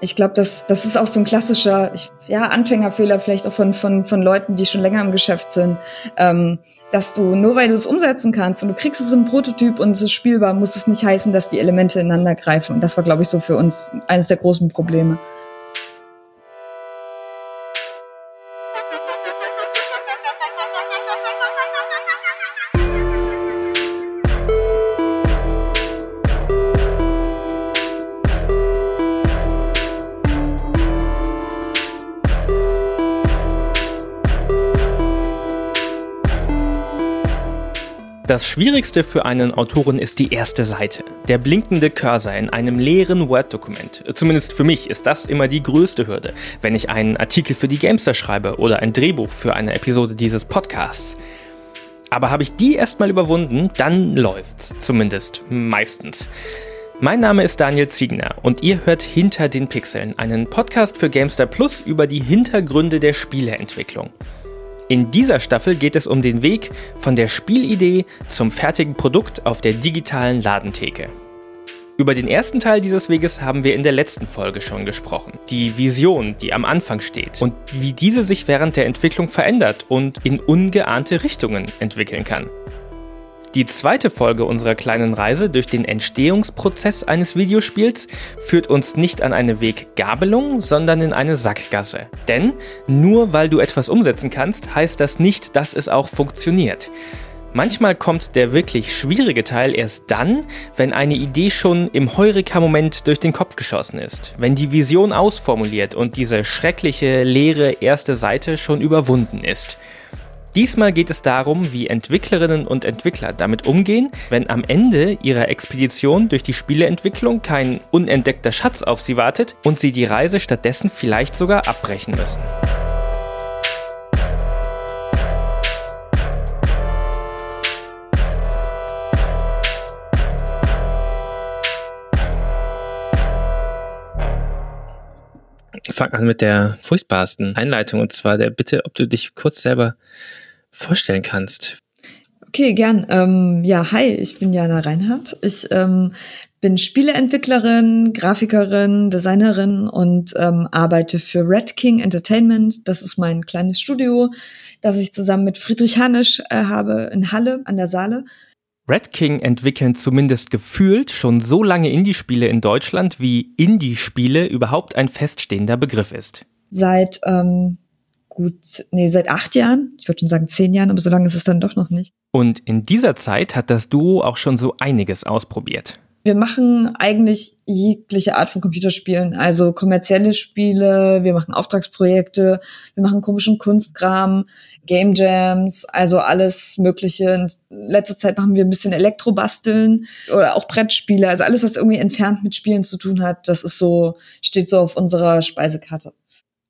Ich glaube, das, das ist auch so ein klassischer ich, ja, Anfängerfehler vielleicht auch von, von, von Leuten, die schon länger im Geschäft sind, ähm, dass du nur weil du es umsetzen kannst und du kriegst es im Prototyp und es ist spielbar, muss es nicht heißen, dass die Elemente ineinander greifen. Und das war, glaube ich, so für uns eines der großen Probleme. Das Schwierigste für einen Autoren ist die erste Seite. Der blinkende Cursor in einem leeren Word-Dokument. Zumindest für mich ist das immer die größte Hürde, wenn ich einen Artikel für die Gamester schreibe oder ein Drehbuch für eine Episode dieses Podcasts. Aber habe ich die erstmal überwunden, dann läuft's. Zumindest meistens. Mein Name ist Daniel Ziegner und ihr hört Hinter den Pixeln, einen Podcast für Gamester Plus über die Hintergründe der Spieleentwicklung. In dieser Staffel geht es um den Weg von der Spielidee zum fertigen Produkt auf der digitalen Ladentheke. Über den ersten Teil dieses Weges haben wir in der letzten Folge schon gesprochen. Die Vision, die am Anfang steht und wie diese sich während der Entwicklung verändert und in ungeahnte Richtungen entwickeln kann. Die zweite Folge unserer kleinen Reise durch den Entstehungsprozess eines Videospiels führt uns nicht an eine Weggabelung, sondern in eine Sackgasse. Denn nur weil du etwas umsetzen kannst, heißt das nicht, dass es auch funktioniert. Manchmal kommt der wirklich schwierige Teil erst dann, wenn eine Idee schon im Heureka-Moment durch den Kopf geschossen ist, wenn die Vision ausformuliert und diese schreckliche, leere erste Seite schon überwunden ist. Diesmal geht es darum, wie Entwicklerinnen und Entwickler damit umgehen, wenn am Ende ihrer Expedition durch die Spieleentwicklung kein unentdeckter Schatz auf sie wartet und sie die Reise stattdessen vielleicht sogar abbrechen müssen. Ich an mit der furchtbarsten Einleitung und zwar der Bitte, ob du dich kurz selber vorstellen kannst. Okay, gern. Ähm, ja, hi, ich bin Jana Reinhardt. Ich ähm, bin Spieleentwicklerin, Grafikerin, Designerin und ähm, arbeite für Red King Entertainment. Das ist mein kleines Studio, das ich zusammen mit Friedrich Hanisch äh, habe in Halle an der Saale. Red King entwickeln zumindest gefühlt schon so lange Indie-Spiele in Deutschland, wie Indie-Spiele überhaupt ein feststehender Begriff ist. Seit ähm, gut, nee, seit acht Jahren. Ich würde schon sagen zehn Jahren, aber so lange ist es dann doch noch nicht. Und in dieser Zeit hat das Duo auch schon so einiges ausprobiert. Wir machen eigentlich jegliche Art von Computerspielen, also kommerzielle Spiele, wir machen Auftragsprojekte, wir machen komischen Kunstkram, Game Jams, also alles Mögliche. In letzter Zeit machen wir ein bisschen Elektrobasteln oder auch Brettspiele, also alles, was irgendwie entfernt mit Spielen zu tun hat, das ist so, steht so auf unserer Speisekarte.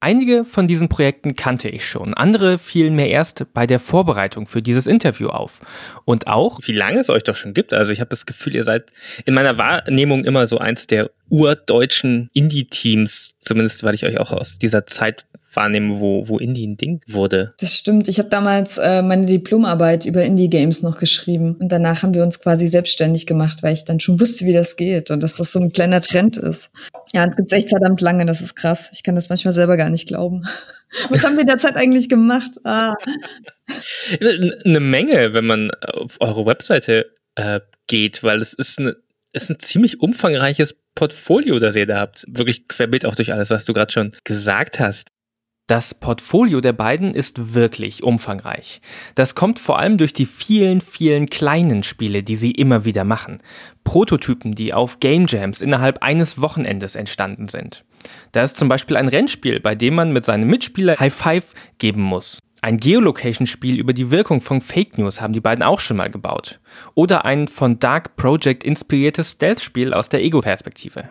Einige von diesen Projekten kannte ich schon, andere fielen mir erst bei der Vorbereitung für dieses Interview auf. Und auch, wie lange es euch doch schon gibt. Also ich habe das Gefühl, ihr seid in meiner Wahrnehmung immer so eins der urdeutschen Indie-Teams, zumindest weil ich euch auch aus dieser Zeit wahrnehme, wo, wo Indie ein Ding wurde. Das stimmt. Ich habe damals äh, meine Diplomarbeit über Indie-Games noch geschrieben und danach haben wir uns quasi selbstständig gemacht, weil ich dann schon wusste, wie das geht und dass das so ein kleiner Trend ist. Ja, es gibt echt verdammt lange, das ist krass. Ich kann das manchmal selber gar nicht glauben. Was haben wir in der Zeit eigentlich gemacht? Ah. Eine Menge, wenn man auf eure Webseite äh, geht, weil es ist, eine, ist ein ziemlich umfangreiches Portfolio, das ihr da habt. Wirklich querbeet auch durch alles, was du gerade schon gesagt hast. Das Portfolio der beiden ist wirklich umfangreich. Das kommt vor allem durch die vielen, vielen kleinen Spiele, die sie immer wieder machen. Prototypen, die auf Game Jams innerhalb eines Wochenendes entstanden sind. Da ist zum Beispiel ein Rennspiel, bei dem man mit seinem Mitspieler High Five geben muss. Ein Geolocation-Spiel über die Wirkung von Fake News haben die beiden auch schon mal gebaut. Oder ein von Dark Project inspiriertes Stealth-Spiel aus der Ego-Perspektive.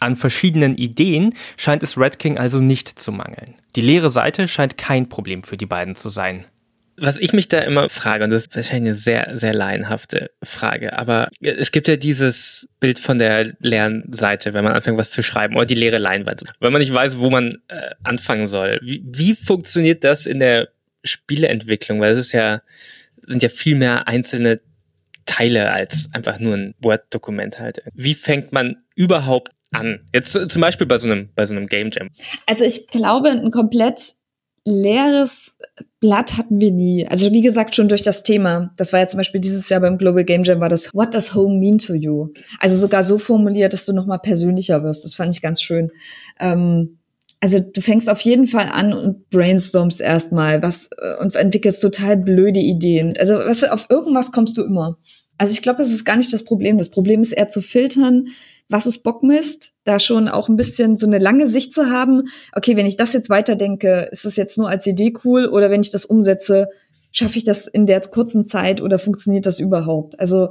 An verschiedenen Ideen scheint es Red King also nicht zu mangeln. Die leere Seite scheint kein Problem für die beiden zu sein. Was ich mich da immer frage, und das ist wahrscheinlich eine sehr, sehr laienhafte Frage, aber es gibt ja dieses Bild von der leeren Seite, wenn man anfängt, was zu schreiben, oder die leere Leinwand, wenn man nicht weiß, wo man äh, anfangen soll. Wie, wie funktioniert das in der Spieleentwicklung? Weil es ist ja, sind ja viel mehr einzelne Teile als einfach nur ein Word-Dokument halt. Wie fängt man überhaupt an? Jetzt zum Beispiel bei so einem, bei so einem Game Jam. Also ich glaube, ein komplett leeres Blatt hatten wir nie. Also wie gesagt, schon durch das Thema. Das war ja zum Beispiel dieses Jahr beim Global Game Jam war das What does home mean to you? Also sogar so formuliert, dass du nochmal persönlicher wirst. Das fand ich ganz schön. Ähm, also du fängst auf jeden Fall an und brainstormst erstmal was äh, und entwickelst total blöde Ideen. Also was, auf irgendwas kommst du immer. Also ich glaube, das ist gar nicht das Problem. Das Problem ist eher zu filtern, was ist Bockmist, da schon auch ein bisschen so eine lange Sicht zu haben. Okay, wenn ich das jetzt weiterdenke, ist das jetzt nur als Idee cool oder wenn ich das umsetze, schaffe ich das in der kurzen Zeit oder funktioniert das überhaupt? Also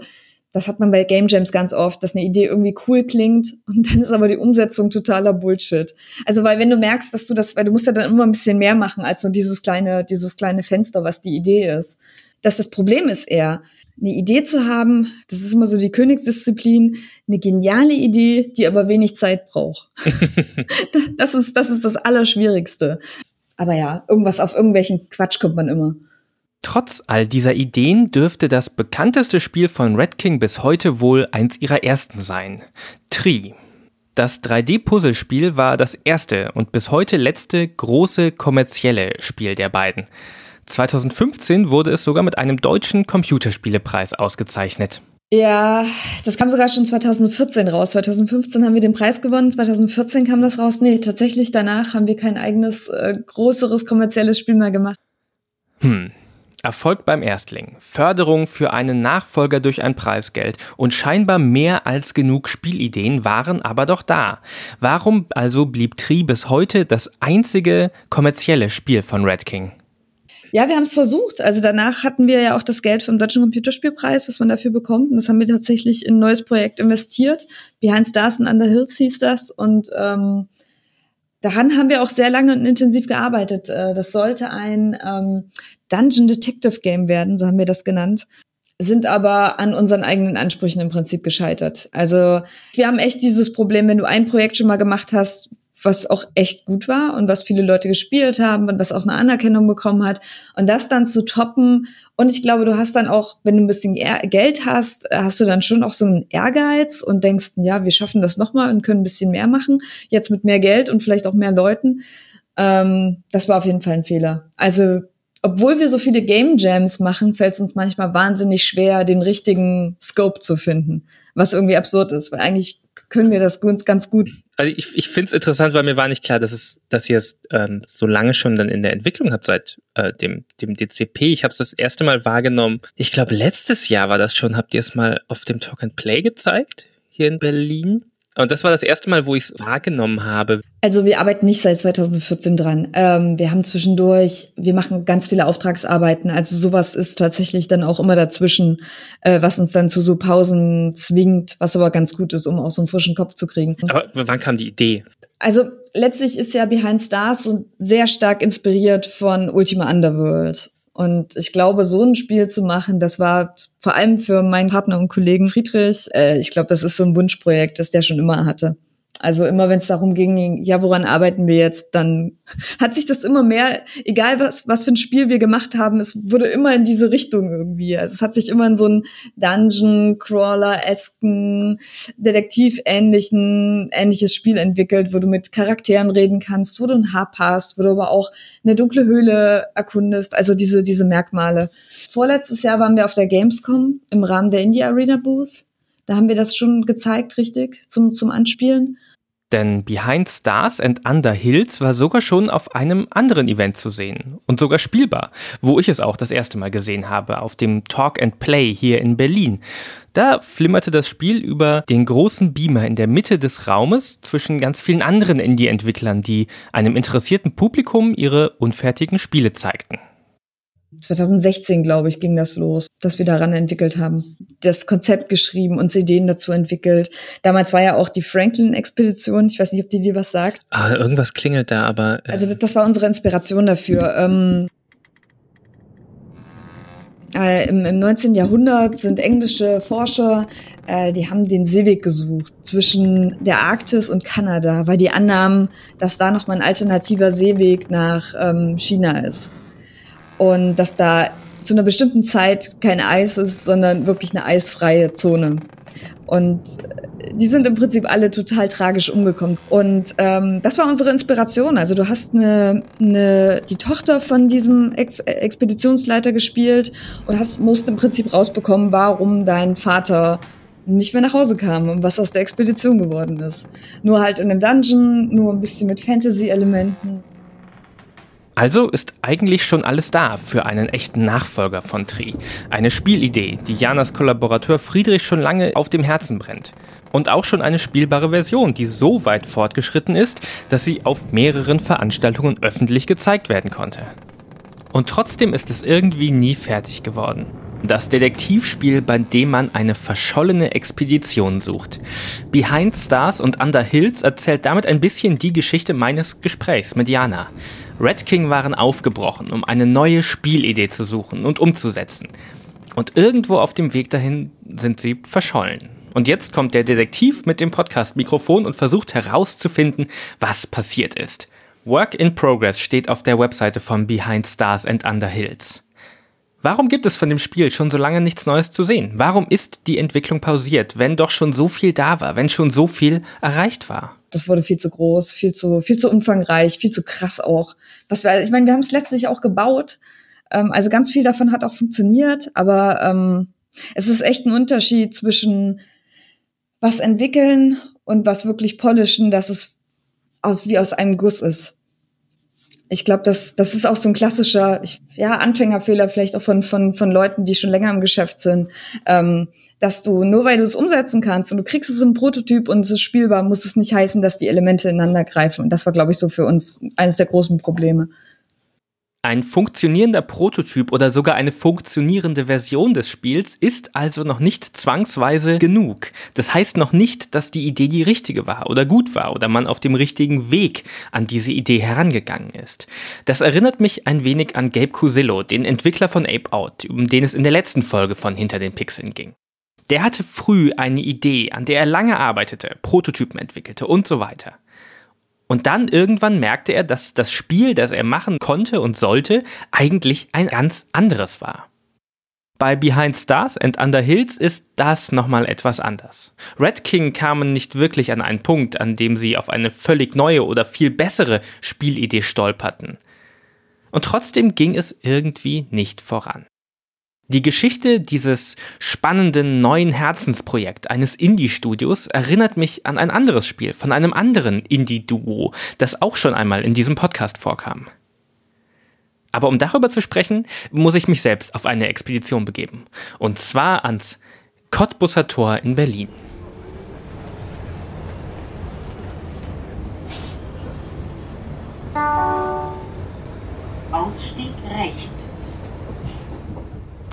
das hat man bei Game Jams ganz oft, dass eine Idee irgendwie cool klingt und dann ist aber die Umsetzung totaler Bullshit. Also weil wenn du merkst, dass du das, weil du musst ja dann immer ein bisschen mehr machen als nur dieses kleine, dieses kleine Fenster, was die Idee ist. Dass das Problem ist eher, eine Idee zu haben, das ist immer so die Königsdisziplin, eine geniale Idee, die aber wenig Zeit braucht. das ist, das ist das Allerschwierigste. Aber ja, irgendwas auf irgendwelchen Quatsch kommt man immer. Trotz all dieser Ideen dürfte das bekannteste Spiel von Red King bis heute wohl eins ihrer ersten sein. Tree. Das 3D-Puzzlespiel war das erste und bis heute letzte große kommerzielle Spiel der beiden. 2015 wurde es sogar mit einem deutschen Computerspielepreis ausgezeichnet. Ja, das kam sogar schon 2014 raus. 2015 haben wir den Preis gewonnen, 2014 kam das raus. Nee, tatsächlich danach haben wir kein eigenes, äh, größeres kommerzielles Spiel mehr gemacht. Hm. Erfolg beim Erstling, Förderung für einen Nachfolger durch ein Preisgeld und scheinbar mehr als genug Spielideen waren aber doch da. Warum also blieb Tri bis heute das einzige kommerzielle Spiel von Red King? Ja, wir haben es versucht. Also danach hatten wir ja auch das Geld vom Deutschen Computerspielpreis, was man dafür bekommt. Und das haben wir tatsächlich in ein neues Projekt investiert. Behind Stars and Under Hills hieß das. Und ähm, daran haben wir auch sehr lange und intensiv gearbeitet. Äh, das sollte ein ähm, Dungeon Detective Game werden, so haben wir das genannt sind aber an unseren eigenen Ansprüchen im Prinzip gescheitert. Also wir haben echt dieses Problem, wenn du ein Projekt schon mal gemacht hast, was auch echt gut war und was viele Leute gespielt haben und was auch eine Anerkennung bekommen hat. Und das dann zu toppen. Und ich glaube, du hast dann auch, wenn du ein bisschen Geld hast, hast du dann schon auch so einen Ehrgeiz und denkst, ja, wir schaffen das nochmal und können ein bisschen mehr machen. Jetzt mit mehr Geld und vielleicht auch mehr Leuten. Ähm, das war auf jeden Fall ein Fehler. Also, obwohl wir so viele Game Jams machen, fällt es uns manchmal wahnsinnig schwer, den richtigen Scope zu finden. Was irgendwie absurd ist, weil eigentlich können wir das ganz, ganz gut. Also ich, ich finde es interessant, weil mir war nicht klar, dass es, dass ihr es ähm, so lange schon dann in der Entwicklung habt seit äh, dem, dem DCP. Ich habe es das erste Mal wahrgenommen. Ich glaube, letztes Jahr war das schon. Habt ihr es mal auf dem Talk and Play gezeigt hier in Berlin? Und das war das erste Mal, wo ich es wahrgenommen habe. Also wir arbeiten nicht seit 2014 dran. Ähm, wir haben zwischendurch, wir machen ganz viele Auftragsarbeiten. Also sowas ist tatsächlich dann auch immer dazwischen, äh, was uns dann zu so Pausen zwingt, was aber ganz gut ist, um auch so einen frischen Kopf zu kriegen. Aber wann kam die Idee? Also letztlich ist ja Behind Stars sehr stark inspiriert von Ultima Underworld. Und ich glaube, so ein Spiel zu machen, das war vor allem für meinen Partner und Kollegen Friedrich, äh, ich glaube, das ist so ein Wunschprojekt, das der schon immer hatte. Also immer wenn es darum ging, ja, woran arbeiten wir jetzt, dann hat sich das immer mehr, egal was, was für ein Spiel wir gemacht haben, es wurde immer in diese Richtung irgendwie. Also es hat sich immer in so einen Dungeon-Crawler-esken, Detektiv-ähnlichen, ähnliches Spiel entwickelt, wo du mit Charakteren reden kannst, wo du ein Haar passt, wo du aber auch eine dunkle Höhle erkundest, also diese, diese Merkmale. Vorletztes Jahr waren wir auf der Gamescom im Rahmen der Indie Arena Booth. Da haben wir das schon gezeigt, richtig, zum, zum Anspielen. Denn Behind Stars and Under Hills war sogar schon auf einem anderen Event zu sehen und sogar spielbar, wo ich es auch das erste Mal gesehen habe, auf dem Talk and Play hier in Berlin. Da flimmerte das Spiel über den großen Beamer in der Mitte des Raumes zwischen ganz vielen anderen Indie-Entwicklern, die einem interessierten Publikum ihre unfertigen Spiele zeigten. 2016, glaube ich, ging das los, dass wir daran entwickelt haben. Das Konzept geschrieben, uns Ideen dazu entwickelt. Damals war ja auch die Franklin-Expedition. Ich weiß nicht, ob die dir was sagt. Ah, irgendwas klingelt da, aber. Äh also das war unsere Inspiration dafür. Ähm, äh, im, im 19. Jahrhundert sind englische Forscher, äh, die haben den Seeweg gesucht zwischen der Arktis und Kanada, weil die annahmen, dass da noch mal ein alternativer Seeweg nach ähm, China ist und dass da zu einer bestimmten Zeit kein Eis ist, sondern wirklich eine eisfreie Zone. Und äh, die sind im Prinzip alle total tragisch umgekommen. Und ähm, das war unsere Inspiration. Also du hast eine, eine die Tochter von diesem Ex Expeditionsleiter gespielt und hast musst im Prinzip rausbekommen, warum dein Vater nicht mehr nach Hause kam und was aus der Expedition geworden ist. Nur halt in einem Dungeon, nur ein bisschen mit Fantasy-Elementen. Also ist eigentlich schon alles da für einen echten Nachfolger von Tri. Eine Spielidee, die Janas Kollaborateur Friedrich schon lange auf dem Herzen brennt. Und auch schon eine spielbare Version, die so weit fortgeschritten ist, dass sie auf mehreren Veranstaltungen öffentlich gezeigt werden konnte. Und trotzdem ist es irgendwie nie fertig geworden. Das Detektivspiel, bei dem man eine verschollene Expedition sucht. Behind Stars und Under Hills erzählt damit ein bisschen die Geschichte meines Gesprächs mit Jana. Red King waren aufgebrochen, um eine neue Spielidee zu suchen und umzusetzen. Und irgendwo auf dem Weg dahin sind sie verschollen. Und jetzt kommt der Detektiv mit dem Podcast-Mikrofon und versucht herauszufinden, was passiert ist. Work in Progress steht auf der Webseite von Behind Stars and Under Hills. Warum gibt es von dem Spiel schon so lange nichts Neues zu sehen? Warum ist die Entwicklung pausiert, wenn doch schon so viel da war, wenn schon so viel erreicht war? Das wurde viel zu groß, viel zu, viel zu umfangreich, viel zu krass auch. Was wir, ich meine, wir haben es letztlich auch gebaut. Ähm, also ganz viel davon hat auch funktioniert, aber ähm, es ist echt ein Unterschied zwischen was entwickeln und was wirklich polischen, dass es wie aus einem Guss ist ich glaube, das, das ist auch so ein klassischer, ich, ja, Anfängerfehler vielleicht auch von, von, von Leuten, die schon länger im Geschäft sind, ähm, dass du nur weil du es umsetzen kannst und du kriegst es im Prototyp und es ist spielbar, muss es nicht heißen, dass die Elemente ineinander greifen. Und das war, glaube ich, so für uns eines der großen Probleme. Ein funktionierender Prototyp oder sogar eine funktionierende Version des Spiels ist also noch nicht zwangsweise genug. Das heißt noch nicht, dass die Idee die richtige war oder gut war oder man auf dem richtigen Weg an diese Idee herangegangen ist. Das erinnert mich ein wenig an Gabe Cusillo, den Entwickler von Ape Out, um den es in der letzten Folge von Hinter den Pixeln ging. Der hatte früh eine Idee, an der er lange arbeitete, Prototypen entwickelte und so weiter. Und dann irgendwann merkte er, dass das Spiel, das er machen konnte und sollte, eigentlich ein ganz anderes war. Bei Behind Stars and Under Hills ist das nochmal etwas anders. Red King kamen nicht wirklich an einen Punkt, an dem sie auf eine völlig neue oder viel bessere Spielidee stolperten. Und trotzdem ging es irgendwie nicht voran. Die Geschichte dieses spannenden neuen Herzensprojekt eines Indie-Studios erinnert mich an ein anderes Spiel von einem anderen Indie-Duo, das auch schon einmal in diesem Podcast vorkam. Aber um darüber zu sprechen, muss ich mich selbst auf eine Expedition begeben. Und zwar ans Cottbusser Tor in Berlin.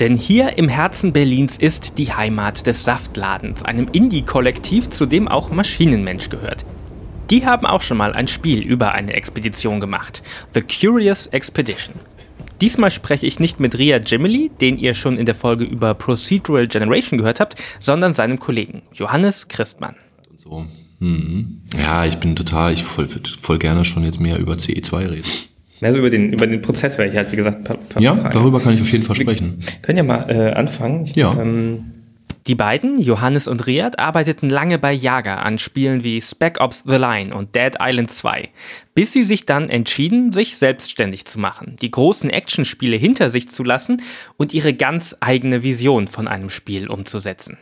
Denn hier im Herzen Berlins ist die Heimat des Saftladens, einem Indie-Kollektiv, zu dem auch Maschinenmensch gehört. Die haben auch schon mal ein Spiel über eine Expedition gemacht, The Curious Expedition. Diesmal spreche ich nicht mit Ria Gemily, den ihr schon in der Folge über Procedural Generation gehört habt, sondern seinem Kollegen Johannes Christmann. So. Hm. Ja, ich bin total, ich voll, voll gerne schon jetzt mehr über CE2 reden. Also über den, über den Prozess werde ich halt, wie gesagt, paar, paar Ja, Fragen. darüber kann ich auf jeden Fall sprechen. Wir können ja mal äh, anfangen. Ich, ja. Ähm, die beiden, Johannes und Riyad, arbeiteten lange bei Jaga an Spielen wie Spec Ops The Line und Dead Island 2, bis sie sich dann entschieden, sich selbstständig zu machen, die großen Actionspiele hinter sich zu lassen und ihre ganz eigene Vision von einem Spiel umzusetzen.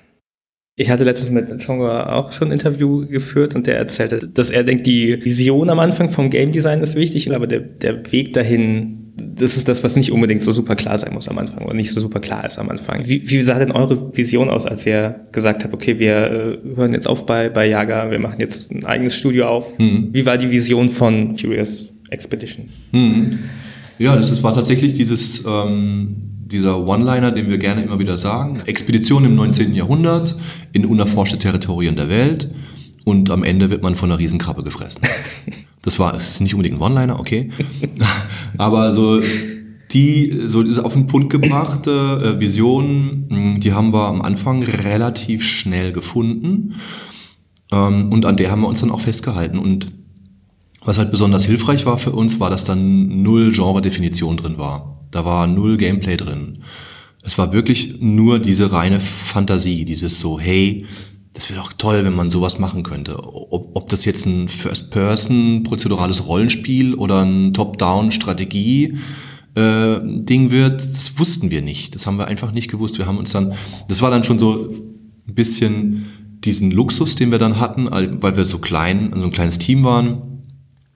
Ich hatte letztens mit Chongo auch schon ein Interview geführt und der erzählte, dass er denkt, die Vision am Anfang vom Game Design ist wichtig, aber der, der Weg dahin, das ist das, was nicht unbedingt so super klar sein muss am Anfang oder nicht so super klar ist am Anfang. Wie, wie sah denn eure Vision aus, als ihr gesagt habt, okay, wir äh, hören jetzt auf bei, bei Yaga, wir machen jetzt ein eigenes Studio auf? Mhm. Wie war die Vision von Furious Expedition? Mhm. Ja, das ist, war tatsächlich dieses ähm, dieser One-Liner, den wir gerne immer wieder sagen. Expedition im 19. Jahrhundert in unerforschte Territorien der Welt und am Ende wird man von einer Riesenkrabbe gefressen. Das war, das ist nicht unbedingt ein One-Liner, okay. Aber so die so auf den Punkt gebrachte äh, Vision, hm, die haben wir am Anfang relativ schnell gefunden. Ähm, und an der haben wir uns dann auch festgehalten. Und was halt besonders hilfreich war für uns, war, dass dann null Genre-Definition drin war. Da war null Gameplay drin. Es war wirklich nur diese reine Fantasie, dieses so, hey, das wäre doch toll, wenn man sowas machen könnte. Ob, ob das jetzt ein First-Person prozedurales Rollenspiel oder ein Top-Down-Strategie äh, Ding wird, das wussten wir nicht. Das haben wir einfach nicht gewusst. Wir haben uns dann, das war dann schon so ein bisschen diesen Luxus, den wir dann hatten, weil wir so klein, so ein kleines Team waren,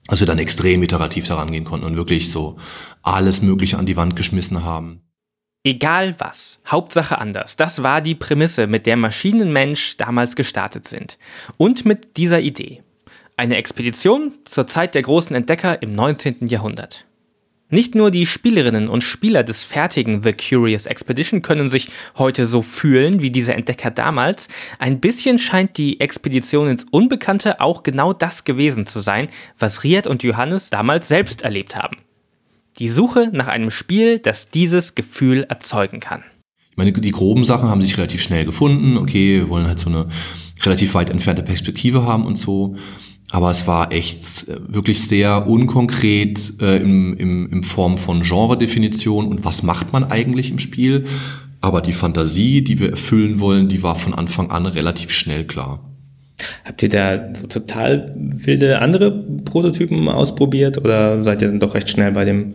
dass wir dann extrem iterativ daran gehen konnten und wirklich so alles Mögliche an die Wand geschmissen haben. Egal was, Hauptsache anders. Das war die Prämisse, mit der Maschinenmensch damals gestartet sind. Und mit dieser Idee. Eine Expedition zur Zeit der großen Entdecker im 19. Jahrhundert. Nicht nur die Spielerinnen und Spieler des fertigen The Curious Expedition können sich heute so fühlen wie diese Entdecker damals, ein bisschen scheint die Expedition ins Unbekannte auch genau das gewesen zu sein, was Riad und Johannes damals selbst erlebt haben. Die Suche nach einem Spiel, das dieses Gefühl erzeugen kann. Ich meine, die groben Sachen haben sich relativ schnell gefunden. Okay, wir wollen halt so eine relativ weit entfernte Perspektive haben und so. Aber es war echt äh, wirklich sehr unkonkret äh, im, im, in Form von Genre-Definition und was macht man eigentlich im Spiel. Aber die Fantasie, die wir erfüllen wollen, die war von Anfang an relativ schnell klar. Habt ihr da so total wilde andere Prototypen ausprobiert oder seid ihr dann doch recht schnell bei dem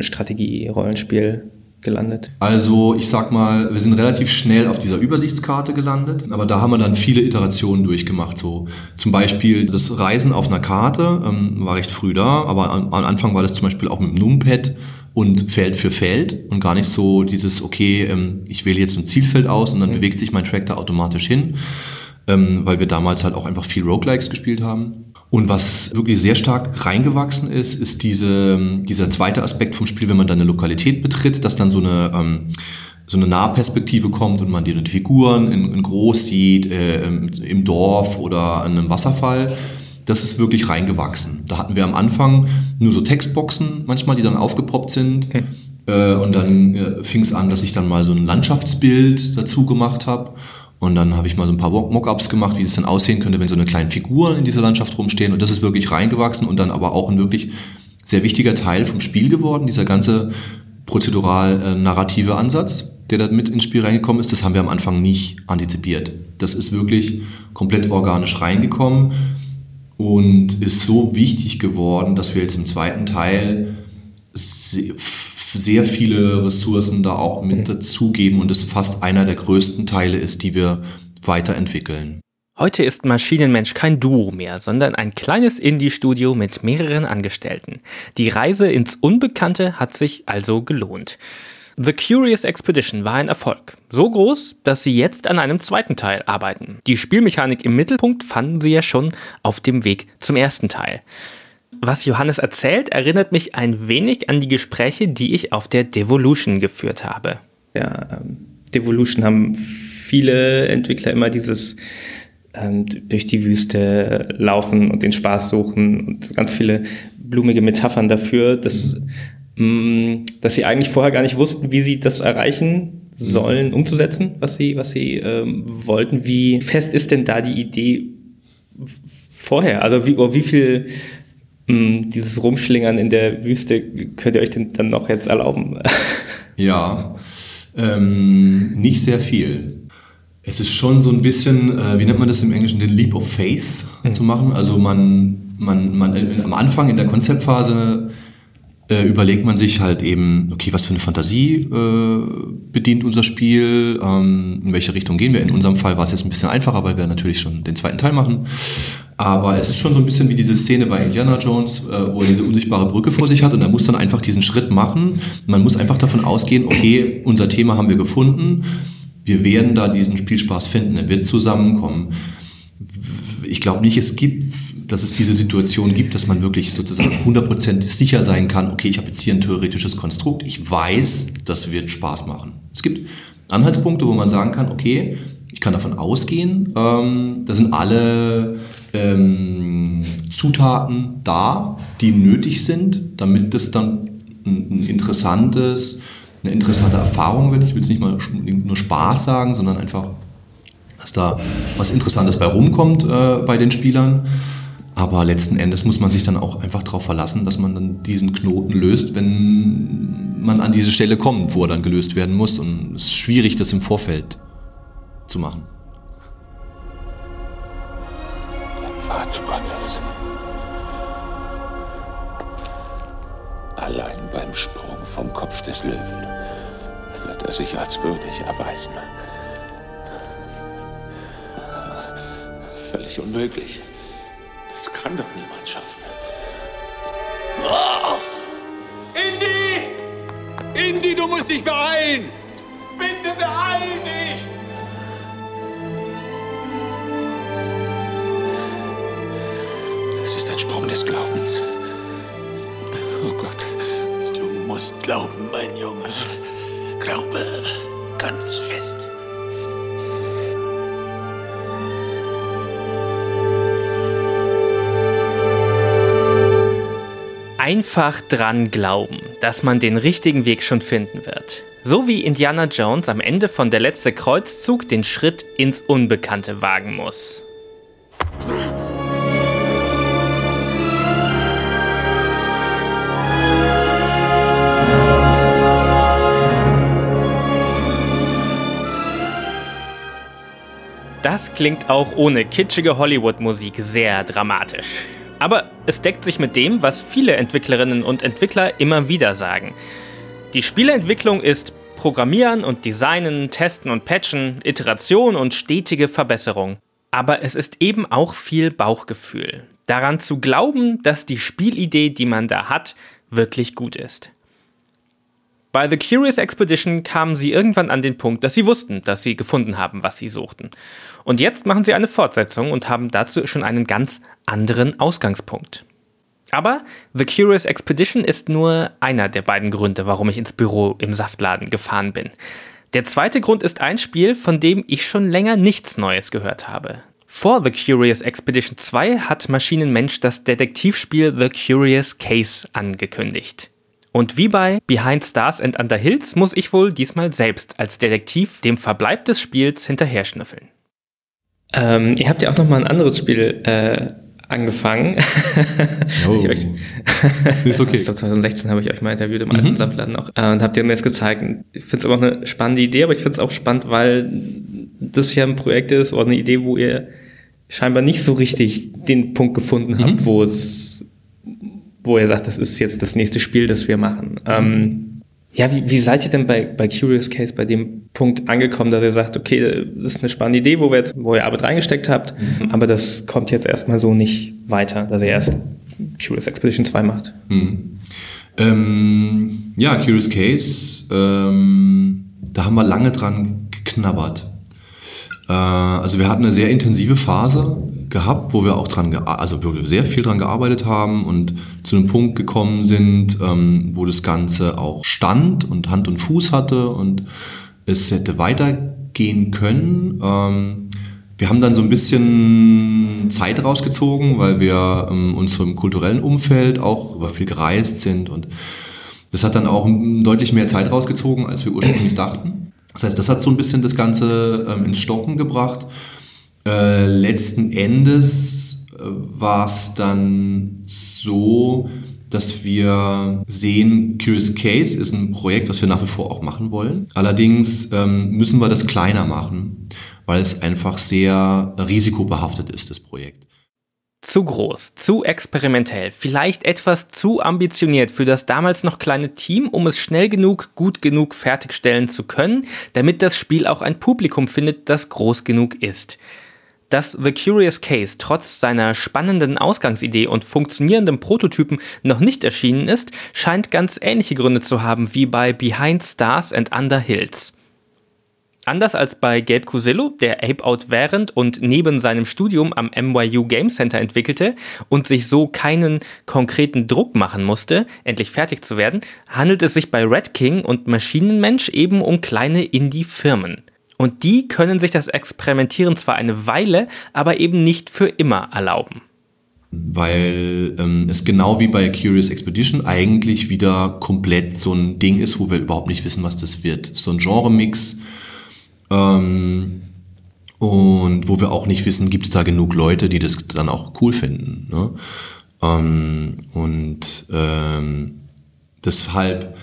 Strategie-Rollenspiel gelandet? Also ich sag mal, wir sind relativ schnell auf dieser Übersichtskarte gelandet, aber da haben wir dann viele Iterationen durchgemacht. So zum Beispiel das Reisen auf einer Karte ähm, war recht früh da, aber am, Anfang war das zum Beispiel auch mit dem Numpad und Feld für Feld und gar nicht so dieses, okay, ähm, ich wähle jetzt ein Zielfeld aus und dann mhm. bewegt sich mein Track da automatisch hin, ähm, weil wir damals halt auch einfach viel Roguelikes gespielt haben. Und was wirklich sehr stark reingewachsen ist, ist diese, dieser zweite Aspekt vom Spiel, wenn man dann eine Lokalität betritt, dass dann so eine, ähm, so eine Nahperspektive kommt und man die Figuren in, in groß sieht, äh, im Dorf oder an einem Wasserfall. Das ist wirklich reingewachsen. Da hatten wir am Anfang nur so Textboxen manchmal, die dann aufgepoppt sind. Hm. Äh, und dann äh, fing es an, dass ich dann mal so ein Landschaftsbild dazu gemacht habe. Und dann habe ich mal so ein paar Mockups gemacht, wie das dann aussehen könnte, wenn so eine kleine Figuren in dieser Landschaft rumstehen. Und das ist wirklich reingewachsen und dann aber auch ein wirklich sehr wichtiger Teil vom Spiel geworden, dieser ganze prozedural-narrative äh, Ansatz, der da mit ins Spiel reingekommen ist. Das haben wir am Anfang nicht antizipiert. Das ist wirklich komplett organisch reingekommen und ist so wichtig geworden, dass wir jetzt im zweiten Teil sehr viele Ressourcen da auch mit mhm. dazugeben und es fast einer der größten Teile ist, die wir weiterentwickeln. Heute ist Maschinenmensch kein Duo mehr, sondern ein kleines Indie-Studio mit mehreren Angestellten. Die Reise ins Unbekannte hat sich also gelohnt. The Curious Expedition war ein Erfolg. So groß, dass sie jetzt an einem zweiten Teil arbeiten. Die Spielmechanik im Mittelpunkt fanden sie ja schon auf dem Weg zum ersten Teil. Was Johannes erzählt, erinnert mich ein wenig an die Gespräche, die ich auf der Devolution geführt habe. Ja, ähm, Devolution haben viele Entwickler immer dieses ähm, durch die Wüste laufen und den Spaß suchen und ganz viele blumige Metaphern dafür, dass, mh, mm, dass sie eigentlich vorher gar nicht wussten, wie sie das erreichen sollen, umzusetzen, was sie, was sie ähm, wollten. Wie fest ist denn da die Idee vorher? Also wie, wie viel dieses Rumschlingern in der Wüste könnt ihr euch denn dann noch jetzt erlauben? Ja, ähm, nicht sehr viel. Es ist schon so ein bisschen, äh, wie nennt man das im Englischen, den Leap of Faith mhm. zu machen. Also man, man, man äh, am Anfang in der Konzeptphase äh, überlegt man sich halt eben, okay, was für eine Fantasie äh, bedient unser Spiel, ähm, in welche Richtung gehen wir. In unserem Fall war es jetzt ein bisschen einfacher, weil wir natürlich schon den zweiten Teil machen. Aber es ist schon so ein bisschen wie diese Szene bei Indiana Jones, äh, wo er diese unsichtbare Brücke vor sich hat und er muss dann einfach diesen Schritt machen. Man muss einfach davon ausgehen, okay, unser Thema haben wir gefunden. Wir werden da diesen Spielspaß finden. Er wird zusammenkommen. Ich glaube nicht, es gibt, dass es diese Situation gibt, dass man wirklich sozusagen 100% sicher sein kann, okay, ich habe jetzt hier ein theoretisches Konstrukt. Ich weiß, das wird Spaß machen. Es gibt Anhaltspunkte, wo man sagen kann, okay, ich kann davon ausgehen, ähm, da sind alle ähm, Zutaten da, die nötig sind, damit das dann ein, ein interessantes, eine interessante Erfahrung wird. Ich will es nicht mal nur Spaß sagen, sondern einfach, dass da was Interessantes bei rumkommt äh, bei den Spielern. Aber letzten Endes muss man sich dann auch einfach darauf verlassen, dass man dann diesen Knoten löst, wenn man an diese Stelle kommt, wo er dann gelöst werden muss. Und es ist schwierig, das im Vorfeld zu machen. Pfad Gottes. Allein beim Sprung vom Kopf des Löwen wird er sich als würdig erweisen. Völlig unmöglich. Das kann doch niemand schaffen. Indy! Indy, du musst dich beeilen! Bitte beeil dich! Es ist ein Sprung des Glaubens. Oh Gott, du musst glauben, mein Junge. Glaube ganz fest. Einfach dran glauben, dass man den richtigen Weg schon finden wird. So wie Indiana Jones am Ende von Der letzte Kreuzzug den Schritt ins Unbekannte wagen muss. Das klingt auch ohne kitschige Hollywood-Musik sehr dramatisch. Aber es deckt sich mit dem, was viele Entwicklerinnen und Entwickler immer wieder sagen. Die Spieleentwicklung ist Programmieren und Designen, Testen und Patchen, Iteration und stetige Verbesserung. Aber es ist eben auch viel Bauchgefühl. Daran zu glauben, dass die Spielidee, die man da hat, wirklich gut ist. Bei The Curious Expedition kamen sie irgendwann an den Punkt, dass sie wussten, dass sie gefunden haben, was sie suchten. Und jetzt machen sie eine Fortsetzung und haben dazu schon einen ganz anderen Ausgangspunkt. Aber The Curious Expedition ist nur einer der beiden Gründe, warum ich ins Büro im Saftladen gefahren bin. Der zweite Grund ist ein Spiel, von dem ich schon länger nichts Neues gehört habe. Vor The Curious Expedition 2 hat Maschinenmensch das Detektivspiel The Curious Case angekündigt. Und wie bei Behind Stars and Under Hills muss ich wohl diesmal selbst als Detektiv dem Verbleib des Spiels hinterher schnüffeln. Ähm, ihr habt ja auch noch mal ein anderes Spiel äh, angefangen. Oh, ich euch, ist okay. ich glaube 2016 habe ich euch mal interviewt im alten Saftladen auch äh, und habt ihr mir das gezeigt. Ich finde es aber auch eine spannende Idee, aber ich finde es auch spannend, weil das ja ein Projekt ist oder eine Idee, wo ihr scheinbar nicht so richtig den Punkt gefunden habt, wo es wo er sagt, das ist jetzt das nächste Spiel, das wir machen. Ähm, ja, wie, wie seid ihr denn bei, bei Curious Case bei dem Punkt angekommen, dass ihr sagt, okay, das ist eine spannende Idee, wo, wir jetzt, wo ihr Arbeit reingesteckt habt, Mhm. aber das kommt jetzt erstmal so nicht weiter, dass ihr erst Curious Expedition 2 macht? Ähm, ja, Curious Case, ähm, da haben wir lange dran geknabbert. Äh, also wir hatten eine sehr intensive Phase gehabt, wo wir auch dran, also wo sehr viel dran gearbeitet haben und zu einem Punkt gekommen sind, ähm, wo das Ganze auch stand und Hand und Fuß hatte und es hätte weitergehen können. Ähm, wir haben dann so ein bisschen Zeit rausgezogen, weil wir ähm, uns so im kulturellen Umfeld auch über viel gereist sind und das hat dann auch deutlich mehr Zeit rausgezogen, als wir ursprünglich dachten. Das heißt, das hat so ein bisschen das Ganze ähm, ins Stocken gebracht. Äh, letzten Endes äh, war es dann so, dass wir sehen, Curious Case ist ein Projekt, was wir nach wie vor auch machen wollen. Allerdings ähm, müssen wir das kleiner machen, weil es einfach sehr risikobehaftet ist, das Projekt. Zu groß, zu experimentell, vielleicht etwas zu ambitioniert für das damals noch kleine Team, um es schnell genug, gut genug fertigstellen zu können, damit das Spiel auch ein Publikum findet, das groß genug ist. Dass The Curious Case trotz seiner spannenden Ausgangsidee und funktionierendem Prototypen noch nicht erschienen ist, scheint ganz ähnliche Gründe zu haben wie bei Behind Stars and Under Hills. Anders als bei Gabe Cusillo, der Ape Out während und neben seinem Studium am NYU Game Center entwickelte und sich so keinen konkreten Druck machen musste, endlich fertig zu werden, handelt es sich bei Red King und Maschinenmensch eben um kleine Indie-Firmen. Und die können sich das Experimentieren zwar eine Weile, aber eben nicht für immer erlauben. weil ähm, es genau wie bei Curious Expedition eigentlich wieder komplett so ein Ding ist, wo wir überhaupt nicht wissen, was das wird. So ein Genre-Mix ähm, und wo wir auch nicht wissen, gibt es da genug Leute, die das dann auch cool finden. Ne? Ähm, und ähm, deshalb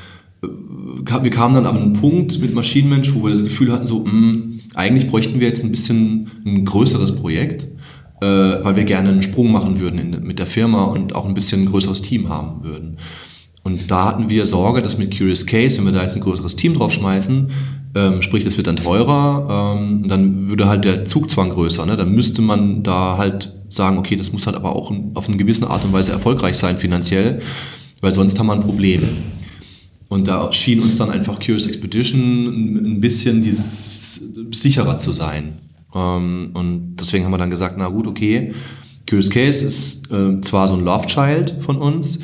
wir kamen dann an einen Punkt mit Maschinenmensch, wo wir das Gefühl hatten, so, mh, eigentlich bräuchten wir jetzt ein bisschen ein größeres Projekt, äh, weil wir gerne einen Sprung machen würden in, mit der Firma und auch ein bisschen ein größeres Team haben würden. Und da hatten wir Sorge, dass mit Curious Case, wenn wir da jetzt ein größeres Team draufschmeißen, ähm, sprich, das wird dann teurer, ähm, dann würde halt der Zugzwang größer. Ne? Dann müsste man da halt sagen, okay, das muss halt aber auch auf eine gewisse Art und Weise erfolgreich sein finanziell, weil sonst haben wir ein Problem. Und da schien uns dann einfach Curious Expedition ein bisschen dieses sicherer zu sein. Ähm, und deswegen haben wir dann gesagt, na gut, okay, Curious Case ist äh, zwar so ein Love Child von uns,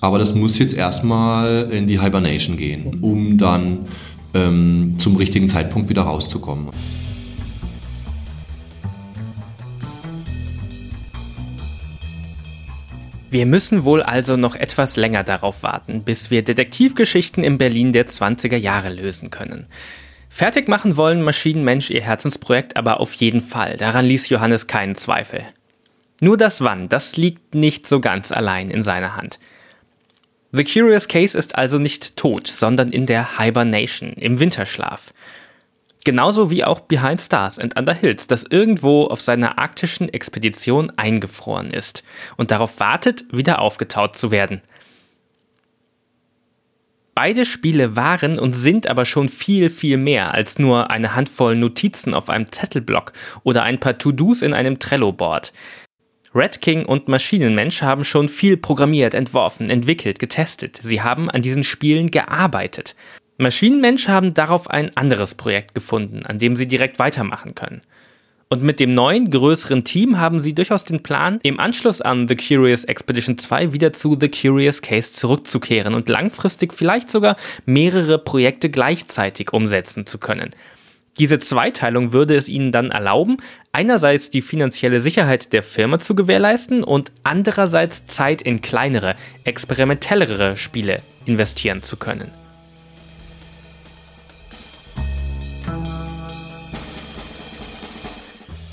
aber das muss jetzt erstmal in die Hibernation gehen, um dann ähm, zum richtigen Zeitpunkt wieder rauszukommen. Wir müssen wohl also noch etwas länger darauf warten, bis wir Detektivgeschichten im Berlin der 20er Jahre lösen können. Fertig machen wollen Maschinenmensch ihr Herzensprojekt aber auf jeden Fall, daran ließ Johannes keinen Zweifel. Nur das Wann, das liegt nicht so ganz allein in seiner Hand. The Curious Case ist also nicht tot, sondern in der Hibernation, im Winterschlaf. Genauso wie auch Behind Stars and Under Hills, das irgendwo auf seiner arktischen Expedition eingefroren ist und darauf wartet, wieder aufgetaut zu werden. Beide Spiele waren und sind aber schon viel, viel mehr als nur eine Handvoll Notizen auf einem Zettelblock oder ein paar To-Dos in einem Trello-Board. Red King und Maschinenmensch haben schon viel programmiert, entworfen, entwickelt, getestet. Sie haben an diesen Spielen gearbeitet. Maschinenmensch haben darauf ein anderes Projekt gefunden, an dem sie direkt weitermachen können. Und mit dem neuen, größeren Team haben sie durchaus den Plan, im Anschluss an The Curious Expedition 2 wieder zu The Curious Case zurückzukehren und langfristig vielleicht sogar mehrere Projekte gleichzeitig umsetzen zu können. Diese Zweiteilung würde es ihnen dann erlauben, einerseits die finanzielle Sicherheit der Firma zu gewährleisten und andererseits Zeit in kleinere, experimentellere Spiele investieren zu können.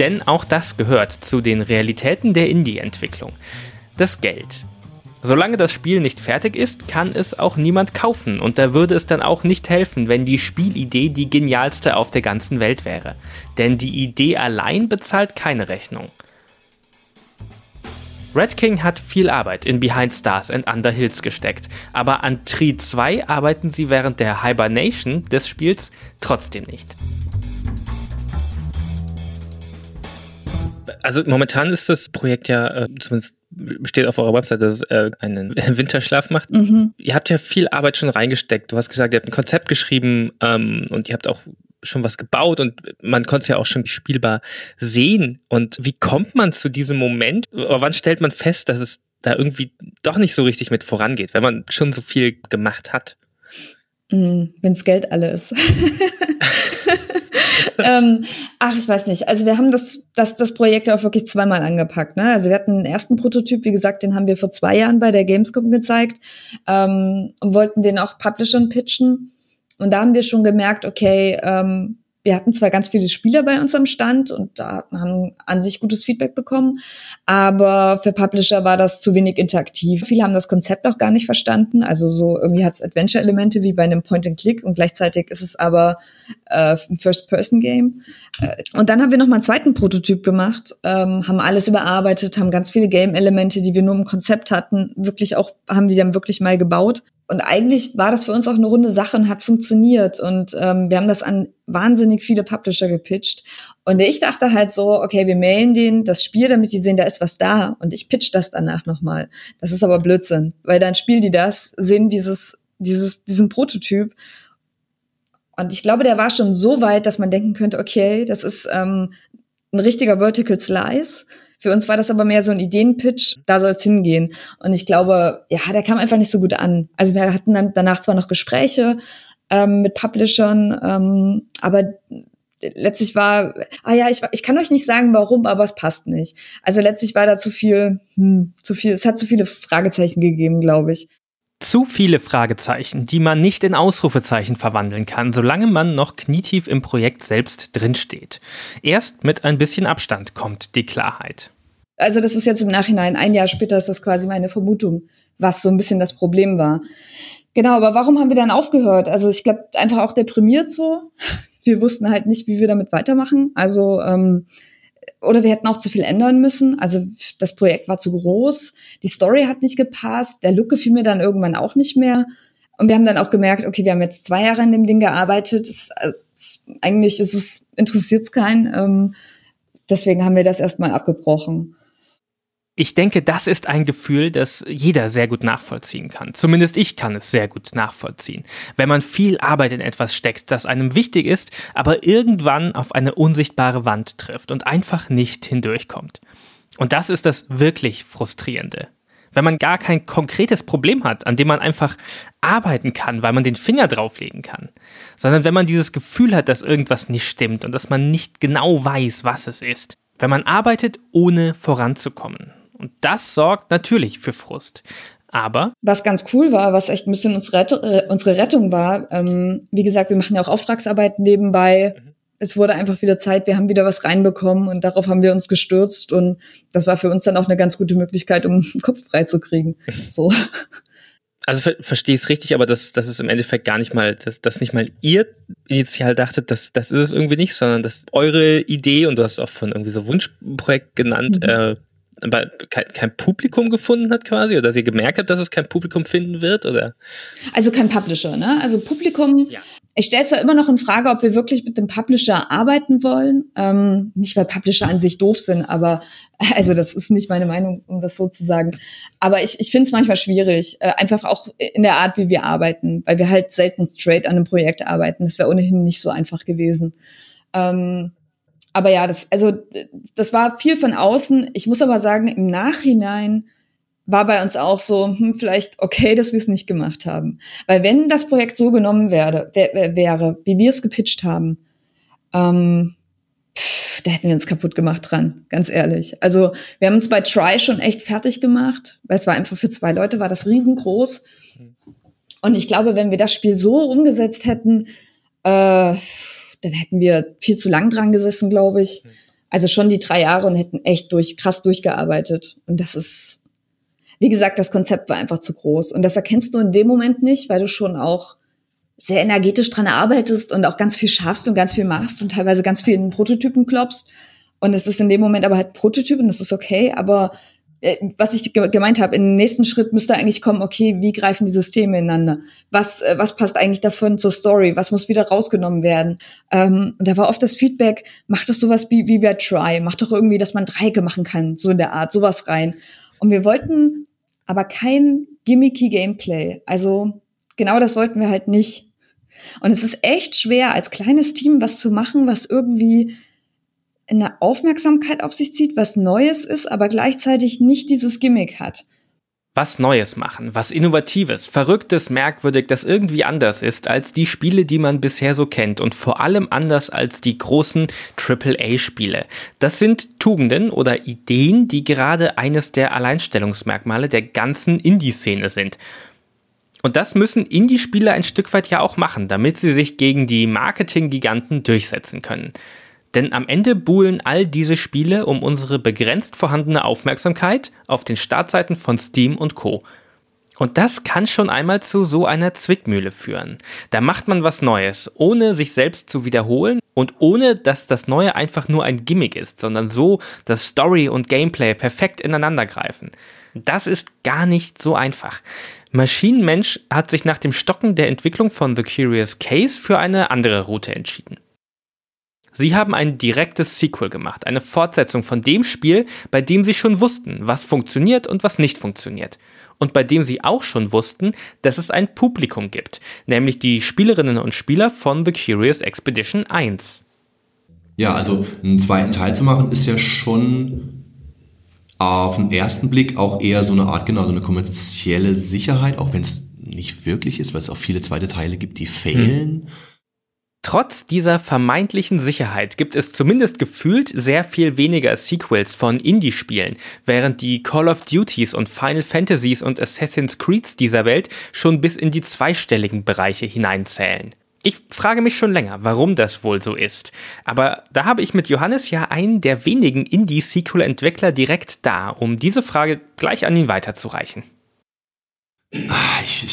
Denn auch das gehört zu den Realitäten der Indie-Entwicklung. Das Geld. Solange das Spiel nicht fertig ist, kann es auch niemand kaufen und da würde es dann auch nicht helfen, wenn die Spielidee die genialste auf der ganzen Welt wäre. Denn die Idee allein bezahlt keine Rechnung. Red King hat viel Arbeit in Behind Stars and Under Hills gesteckt, aber an Tree 2 arbeiten sie während der Hibernation des Spiels trotzdem nicht. Also momentan ist das Projekt ja, äh, zumindest steht auf eurer Website, dass es äh, einen Winterschlaf macht. Mhm. Ihr habt ja viel Arbeit schon reingesteckt. Du hast gesagt, ihr habt ein Konzept geschrieben ähm, und ihr habt auch schon was gebaut und man konnte es ja auch schon spielbar sehen. Und wie kommt man zu diesem Moment? Oder wann stellt man fest, dass es da irgendwie doch nicht so richtig mit vorangeht, wenn man schon so viel gemacht hat? Mhm, Wenns Geld alle ist. ähm, ach, ich weiß nicht. Also wir haben das, das, das Projekt auch wirklich zweimal angepackt. Ne? Also wir hatten einen ersten Prototyp, wie gesagt, den haben wir vor zwei Jahren bei der Gamescom gezeigt ähm, und wollten den auch Publishern pitchen. Und da haben wir schon gemerkt, okay, ähm, wir hatten zwar ganz viele Spieler bei uns am Stand und da haben an sich gutes Feedback bekommen, aber für Publisher war das zu wenig interaktiv. Viele haben das Konzept auch gar nicht verstanden. Also so irgendwie hat es Adventure-Elemente wie bei einem Point-and-Click und gleichzeitig ist es aber äh, ein First-Person-Game. Äh, und dann haben wir noch mal einen zweiten Prototyp gemacht, ähm, haben alles überarbeitet, haben ganz viele Game-Elemente, die wir nur im Konzept hatten, wirklich auch haben die dann wirklich mal gebaut und eigentlich war das für uns auch eine runde Sache und hat funktioniert. Und ähm, wir haben das an wahnsinnig viele Publisher gepitcht. Und ich dachte halt so, okay, wir mailen denen das Spiel, damit die sehen, da ist was da. Und ich pitch das danach nochmal. Das ist aber Blödsinn, weil dann spielen die das, sehen dieses, dieses, diesen Prototyp. Und ich glaube, der war schon so weit, dass man denken könnte, okay, das ist ähm, ein richtiger Vertical Slice für uns war das aber mehr so ein Ideenpitch, da soll es hingehen. Und ich glaube, ja, der kam einfach nicht so gut an. Also wir hatten dann danach zwar noch Gespräche ähm, mit Publishern, ähm, aber letztlich war, ah ja, ich, ich kann euch nicht sagen, warum, aber es passt nicht. Also letztlich war da zu viel, hm, zu viel, es hat zu viele Fragezeichen gegeben, glaube ich. Zu viele Fragezeichen, die man nicht in Ausrufezeichen verwandeln kann, solange man noch knietief im Projekt selbst drinsteht. Erst mit ein bisschen Abstand kommt die Klarheit. Also das ist jetzt im Nachhinein, ein Jahr später ist das quasi meine Vermutung, was so ein bisschen das Problem war. Genau, aber warum haben wir dann aufgehört? Also ich glaube, einfach auch deprimiert so. Wir wussten halt nicht, wie wir damit weitermachen. Also ähm, oder wir hätten auch zu viel ändern müssen. Also das Projekt war zu groß, die Story hat nicht gepasst, der Look gefiel mir dann irgendwann auch nicht mehr. Und wir haben dann auch gemerkt, okay, wir haben jetzt zwei Jahre an dem Ding gearbeitet. Es, es, eigentlich ist es, interessiert es keinen. Ähm, deswegen haben wir das erstmal abgebrochen. Ich denke, das ist ein Gefühl, das jeder sehr gut nachvollziehen kann. Zumindest ich kann es sehr gut nachvollziehen. Wenn man viel Arbeit in etwas steckt, das einem wichtig ist, aber irgendwann auf eine unsichtbare Wand trifft und einfach nicht hindurchkommt. Und das ist das wirklich Frustrierende. Wenn man gar kein konkretes Problem hat, an dem man einfach arbeiten kann, weil man den Finger drauflegen kann, sondern wenn man dieses Gefühl hat, dass irgendwas nicht stimmt und dass man nicht genau weiß, was es ist. Wenn man arbeitet, ohne voranzukommen und das sorgt natürlich für Frust. Aber. Was ganz cool war, was echt ein bisschen unsere, äh, unsere Rettung war, ähm, wie gesagt, wir machen ja auch Auftragsarbeit nebenbei. Mhm. Es wurde einfach wieder Zeit, wir haben wieder was reinbekommen und darauf haben wir uns gestürzt und das war für uns dann auch eine ganz gute Möglichkeit, um den Kopf frei zu kriegen. So. Also ver verstehe es richtig, aber das, das ist im Endeffekt gar nicht mal, dass das nicht mal ihr initial dachtet, das, das ist es irgendwie nicht, sondern dass eure Idee, und du hast auch von irgendwie so Wunschprojekt genannt, mhm. äh, kein, kein, Publikum gefunden hat quasi oder dass ihr gemerkt habt, dass es kein Publikum finden wird oder? Also kein Publisher, ne? Also Publikum. Ja. Ich stelle zwar immer noch in Frage, ob wir wirklich mit dem Publisher arbeiten wollen. Ähm, nicht, weil Publisher an sich doof sind, aber also das ist nicht meine Meinung, um das so zu sagen. Aber ich, ich finde es manchmal schwierig, äh, einfach auch in der Art, wie wir arbeiten, weil wir halt selten straight an einem Projekt arbeiten. Das wäre ohnehin nicht so einfach gewesen. Ähm, aber ja, das, also, das war viel von außen. Ich muss aber sagen, im Nachhinein war bei uns auch so, hm, vielleicht okay, dass wir es nicht gemacht haben. Weil wenn das Projekt so genommen werde, wär, wäre, wie wir es gepitcht haben, ähm, pff, da hätten wir uns kaputt gemacht dran, ganz ehrlich. Also wir haben uns bei Try schon echt fertig gemacht, weil es war einfach für zwei Leute, war das riesengroß. Und ich glaube, wenn wir das Spiel so umgesetzt hätten, äh, dann hätten wir viel zu lang dran gesessen, glaube ich. Also schon die drei Jahre und hätten echt durch, krass durchgearbeitet. Und das ist, wie gesagt, das Konzept war einfach zu groß. Und das erkennst du in dem Moment nicht, weil du schon auch sehr energetisch dran arbeitest und auch ganz viel schaffst und ganz viel machst und teilweise ganz viel in Prototypen klopfst. Und es ist in dem Moment aber halt Prototyp und das ist okay, aber was ich gemeint habe, im nächsten Schritt müsste eigentlich kommen, okay, wie greifen die Systeme ineinander? Was, äh, was passt eigentlich davon zur Story? Was muss wieder rausgenommen werden? Ähm, und da war oft das Feedback, mach doch sowas wie, wie bei Try, mach doch irgendwie, dass man Dreiecke machen kann, so in der Art, sowas rein. Und wir wollten aber kein gimmicky Gameplay. Also genau das wollten wir halt nicht. Und es ist echt schwer, als kleines Team was zu machen, was irgendwie eine Aufmerksamkeit auf sich zieht, was Neues ist, aber gleichzeitig nicht dieses Gimmick hat. Was Neues machen, was Innovatives, Verrücktes, Merkwürdig, das irgendwie anders ist als die Spiele, die man bisher so kennt und vor allem anders als die großen AAA-Spiele. Das sind Tugenden oder Ideen, die gerade eines der Alleinstellungsmerkmale der ganzen Indie-Szene sind. Und das müssen Indie-Spieler ein Stück weit ja auch machen, damit sie sich gegen die Marketing-Giganten durchsetzen können. Denn am Ende buhlen all diese Spiele um unsere begrenzt vorhandene Aufmerksamkeit auf den Startseiten von Steam und Co. Und das kann schon einmal zu so einer Zwickmühle führen. Da macht man was Neues, ohne sich selbst zu wiederholen und ohne, dass das Neue einfach nur ein Gimmick ist, sondern so, dass Story und Gameplay perfekt ineinandergreifen. Das ist gar nicht so einfach. Maschinenmensch hat sich nach dem Stocken der Entwicklung von The Curious Case für eine andere Route entschieden. Sie haben ein direktes Sequel gemacht, eine Fortsetzung von dem Spiel, bei dem Sie schon wussten, was funktioniert und was nicht funktioniert. Und bei dem Sie auch schon wussten, dass es ein Publikum gibt, nämlich die Spielerinnen und Spieler von The Curious Expedition 1. Ja, also einen zweiten Teil zu machen, ist ja schon auf den ersten Blick auch eher so eine Art, genau, so eine kommerzielle Sicherheit, auch wenn es nicht wirklich ist, weil es auch viele zweite Teile gibt, die fehlen. Hm. Trotz dieser vermeintlichen Sicherheit gibt es zumindest gefühlt sehr viel weniger Sequels von Indie-Spielen, während die Call of Duties und Final Fantasies und Assassin's Creeds dieser Welt schon bis in die zweistelligen Bereiche hineinzählen. Ich frage mich schon länger, warum das wohl so ist. Aber da habe ich mit Johannes ja einen der wenigen Indie-Sequel-Entwickler direkt da, um diese Frage gleich an ihn weiterzureichen. Ah, ich,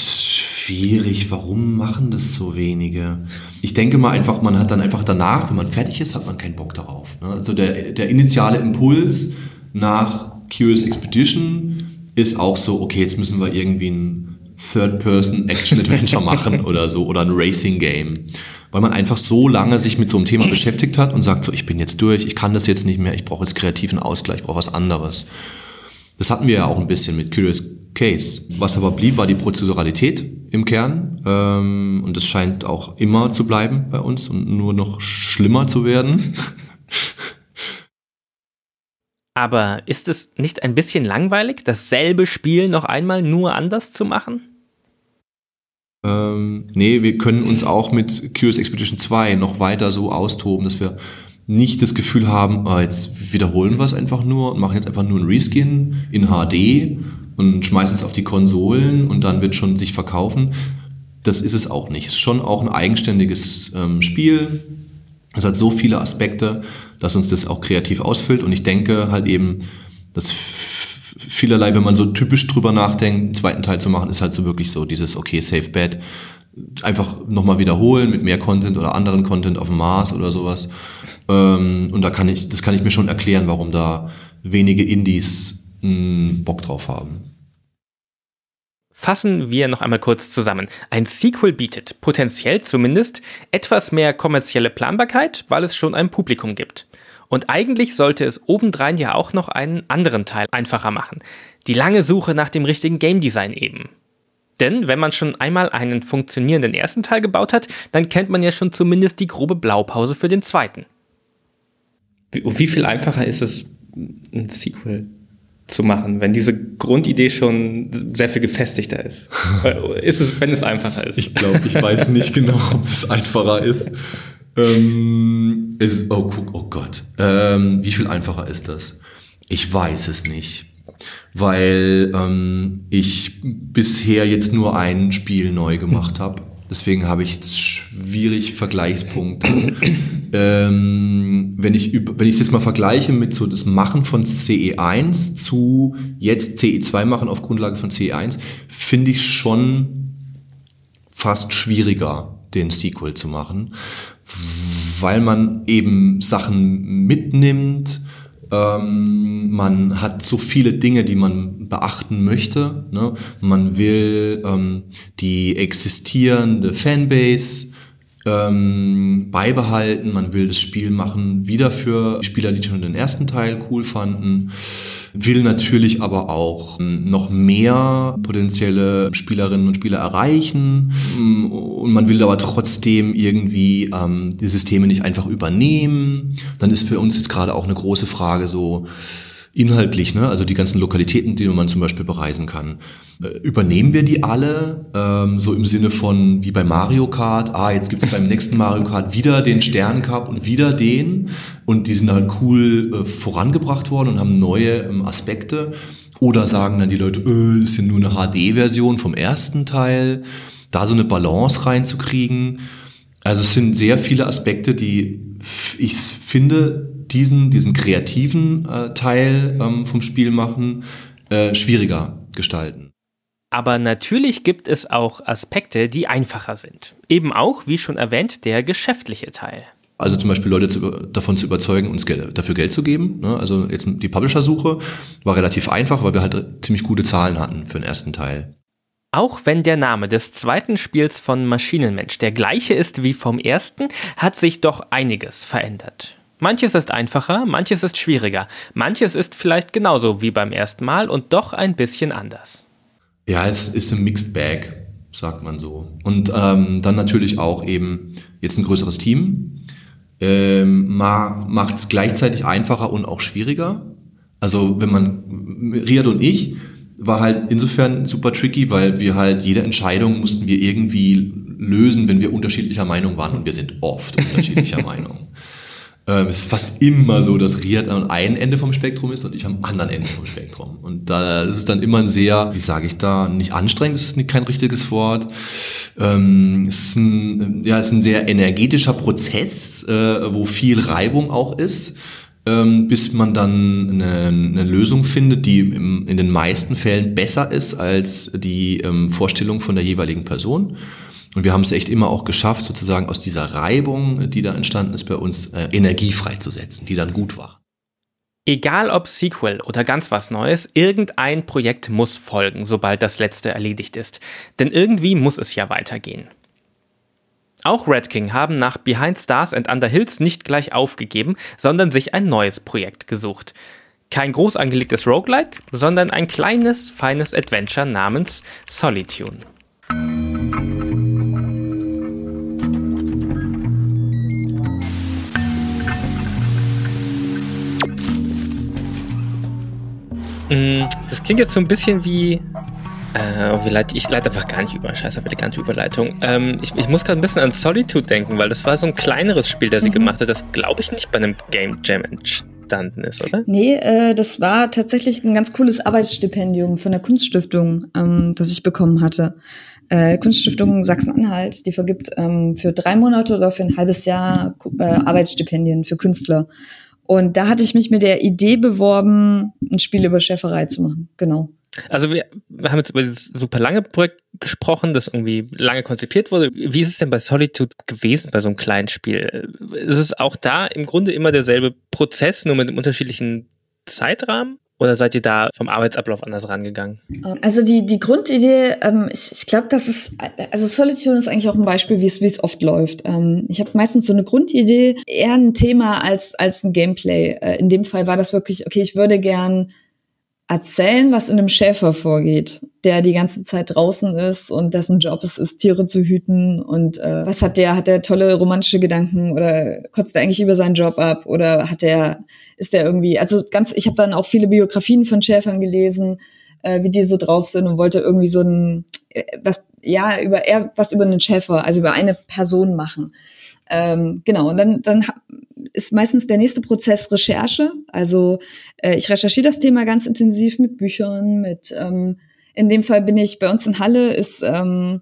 schwierig. Warum machen das so wenige? Ich denke mal einfach, man hat dann einfach danach, wenn man fertig ist, hat man keinen Bock darauf. Ne? Also der, der initiale Impuls nach Curious Expedition ist auch so, okay, jetzt müssen wir irgendwie ein Third-Person-Action-Adventure machen oder so oder ein Racing-Game. Weil man einfach so lange sich mit so einem Thema beschäftigt hat und sagt so, ich bin jetzt durch, ich kann das jetzt nicht mehr, ich brauche jetzt kreativen Ausgleich, ich brauche was anderes. Das hatten wir ja auch ein bisschen mit Curious Case. Was aber blieb, war die Prozeduralität im Kern. Ähm, und das scheint auch immer zu bleiben bei uns und nur noch schlimmer zu werden. Aber ist es nicht ein bisschen langweilig, dasselbe Spiel noch einmal nur anders zu machen? Ähm, nee, wir können uns auch mit Curious Expedition 2 noch weiter so austoben, dass wir nicht das Gefühl haben, ah, jetzt wiederholen wir es einfach nur und machen jetzt einfach nur ein Reskin in HD und schmeißen es auf die Konsolen und dann wird schon sich verkaufen. Das ist es auch nicht. Es ist schon auch ein eigenständiges ähm, Spiel. Es hat so viele Aspekte, dass uns das auch kreativ ausfüllt. Und ich denke halt eben, dass vielerlei, wenn man so typisch drüber nachdenkt, einen zweiten Teil zu machen, ist halt so wirklich so dieses, okay, Safe Bet, einfach nochmal wiederholen mit mehr Content oder anderen Content auf dem Mars oder sowas. Ähm, und da kann ich, das kann ich mir schon erklären, warum da wenige Indies mh, Bock drauf haben. Fassen wir noch einmal kurz zusammen. Ein Sequel bietet, potenziell zumindest, etwas mehr kommerzielle Planbarkeit, weil es schon ein Publikum gibt. Und eigentlich sollte es obendrein ja auch noch einen anderen Teil einfacher machen. Die lange Suche nach dem richtigen Game Design eben. Denn wenn man schon einmal einen funktionierenden ersten Teil gebaut hat, dann kennt man ja schon zumindest die grobe Blaupause für den zweiten. Wie, wie viel einfacher ist es, ein Sequel zu machen, wenn diese Grundidee schon sehr viel gefestigter ist? ist es, wenn es einfacher ist? Ich glaube, ich weiß nicht genau, ob es einfacher ist. Ähm, ist oh, oh Gott. Ähm, wie viel einfacher ist das? Ich weiß es nicht. Weil ähm, ich bisher jetzt nur ein Spiel neu gemacht habe. Deswegen habe ich jetzt schwierig Vergleichspunkte. ähm, wenn ich wenn ich das mal vergleiche mit so das Machen von CE1 zu jetzt CE2 machen auf Grundlage von CE1, finde ich schon fast schwieriger, den Sequel zu machen, weil man eben Sachen mitnimmt, ähm, man hat so viele Dinge, die man beachten möchte. Ne? Man will ähm, die existierende Fanbase ähm, beibehalten. Man will das Spiel machen wieder für Spieler, die schon den ersten Teil cool fanden. Will natürlich aber auch ähm, noch mehr potenzielle Spielerinnen und Spieler erreichen. Mm, und man will aber trotzdem irgendwie ähm, die Systeme nicht einfach übernehmen. Dann ist für uns jetzt gerade auch eine große Frage so, inhaltlich, ne? also die ganzen Lokalitäten, die man zum Beispiel bereisen kann. Äh, übernehmen wir die alle, ähm, so im Sinne von wie bei Mario Kart, ah, jetzt gibt's beim nächsten Mario Kart wieder den Sternencup und wieder den und die sind halt cool äh, vorangebracht worden und haben neue ähm, Aspekte. Oder sagen dann die Leute, das ist ja nur eine HD-Version vom ersten Teil, da so eine Balance reinzukriegen. Also es sind sehr viele Aspekte, die ich finde, diesen, diesen kreativen äh, Teil ähm, vom Spiel machen äh, schwieriger gestalten. Aber natürlich gibt es auch Aspekte, die einfacher sind. Eben auch, wie schon erwähnt, der geschäftliche Teil. Also zum Beispiel Leute zu, davon zu überzeugen, uns Geld, dafür Geld zu geben. Ne? Also jetzt die Publisher-Suche war relativ einfach, weil wir halt ziemlich gute Zahlen hatten für den ersten Teil. Auch wenn der Name des zweiten Spiels von Maschinenmensch der gleiche ist wie vom ersten, hat sich doch einiges verändert. Manches ist einfacher, manches ist schwieriger, manches ist vielleicht genauso wie beim ersten Mal und doch ein bisschen anders. Ja, es ist ein Mixed Bag, sagt man so. Und ähm, dann natürlich auch eben jetzt ein größeres Team. Ähm, macht es gleichzeitig einfacher und auch schwieriger. Also wenn man, Riad und ich, war halt insofern super tricky, weil wir halt jede Entscheidung mussten wir irgendwie lösen, wenn wir unterschiedlicher Meinung waren und wir sind oft unterschiedlicher Meinung. Ähm, es ist fast immer so, dass Riad am einen Ende vom Spektrum ist und ich am anderen Ende vom Spektrum. Und da ist es dann immer ein sehr, wie sage ich da, nicht anstrengend, das ist kein richtiges Wort. Ähm, es ist ein, ja, es ist ein sehr energetischer Prozess, äh, wo viel Reibung auch ist. ähm, bis man dann eine, eine Lösung findet, die im, in den meisten Fällen besser ist als die ähm, Vorstellung von der jeweiligen Person. Und wir haben es echt immer auch geschafft, sozusagen aus dieser Reibung, die da entstanden ist, bei uns äh, Energie freizusetzen, die dann gut war. Egal ob Sequel oder ganz was Neues, irgendein Projekt muss folgen, sobald das letzte erledigt ist. Denn irgendwie muss es ja weitergehen. Auch Red King haben nach Behind Stars and Under Hills nicht gleich aufgegeben, sondern sich ein neues Projekt gesucht. Kein groß angelegtes Roguelike, sondern ein kleines, feines Adventure namens Solitune. Das klingt jetzt so ein bisschen wie. Äh, leite, ich leite einfach gar nicht über. Scheiße, elegante Überleitung. Ähm, ich, ich muss gerade ein bisschen an Solitude denken, weil das war so ein kleineres Spiel, das sie mhm. gemacht hat, das glaube ich nicht bei einem Game Jam entstanden ist, oder? Nee, äh, das war tatsächlich ein ganz cooles Arbeitsstipendium von der Kunststiftung, ähm, das ich bekommen hatte. Äh, Kunststiftung Sachsen-Anhalt, die vergibt ähm, für drei Monate oder für ein halbes Jahr äh, Arbeitsstipendien für Künstler. Und da hatte ich mich mit der Idee beworben, ein Spiel über Schäferei zu machen. Genau. Also wir, wir haben jetzt über dieses super lange Projekt gesprochen, das irgendwie lange konzipiert wurde. Wie ist es denn bei Solitude gewesen, bei so einem kleinen Spiel? Ist es auch da im Grunde immer derselbe Prozess, nur mit einem unterschiedlichen Zeitrahmen? Oder seid ihr da vom Arbeitsablauf anders rangegangen? Also die, die Grundidee, ähm, ich, ich glaube, das ist, also Solitude ist eigentlich auch ein Beispiel, wie es wie es oft läuft. Ähm, ich habe meistens so eine Grundidee, eher ein Thema als, als ein Gameplay. Äh, in dem Fall war das wirklich, okay, ich würde gern erzählen, was in einem Schäfer vorgeht, der die ganze Zeit draußen ist und dessen Job es ist, Tiere zu hüten und äh, was hat der, hat der tolle romantische Gedanken oder kotzt er eigentlich über seinen Job ab oder hat der, ist der irgendwie, also ganz, ich habe dann auch viele Biografien von Schäfern gelesen, äh, wie die so drauf sind und wollte irgendwie so ein, äh, was, ja, über eher was über einen Schäfer, also über eine Person machen. Ähm, genau, und dann, dann ist meistens der nächste Prozess Recherche. Also äh, ich recherchiere das Thema ganz intensiv mit Büchern, mit ähm, in dem Fall bin ich bei uns in Halle ist ähm,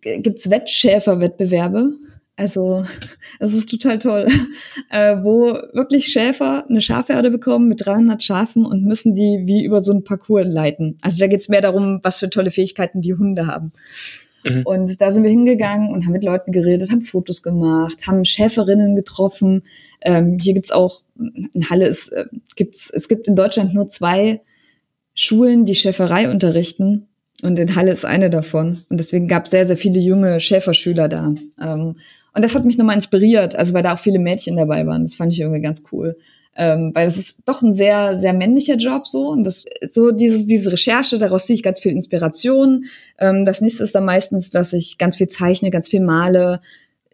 gibt's Wettschäferwettbewerbe. Also es ist total toll, äh, wo wirklich Schäfer eine Schafherde bekommen mit 300 Schafen und müssen die wie über so einen Parcours leiten. Also da geht's mehr darum, was für tolle Fähigkeiten die Hunde haben. Mhm. Und da sind wir hingegangen und haben mit Leuten geredet, haben Fotos gemacht, haben Schäferinnen getroffen. Ähm, hier gibt's auch, in Halle ist, äh, gibt's, es gibt in Deutschland nur zwei Schulen, die Schäferei unterrichten. Und in Halle ist eine davon. Und deswegen gab es sehr, sehr viele junge Schäferschüler da. Ähm, und das hat mich nochmal inspiriert, also weil da auch viele Mädchen dabei waren. Das fand ich irgendwie ganz cool ähm, weil das ist doch ein sehr, sehr männlicher Job so und das so dieses, diese Recherche, daraus ziehe ich ganz viel Inspiration. Ähm, das nächste ist dann meistens, dass ich ganz viel zeichne, ganz viel male,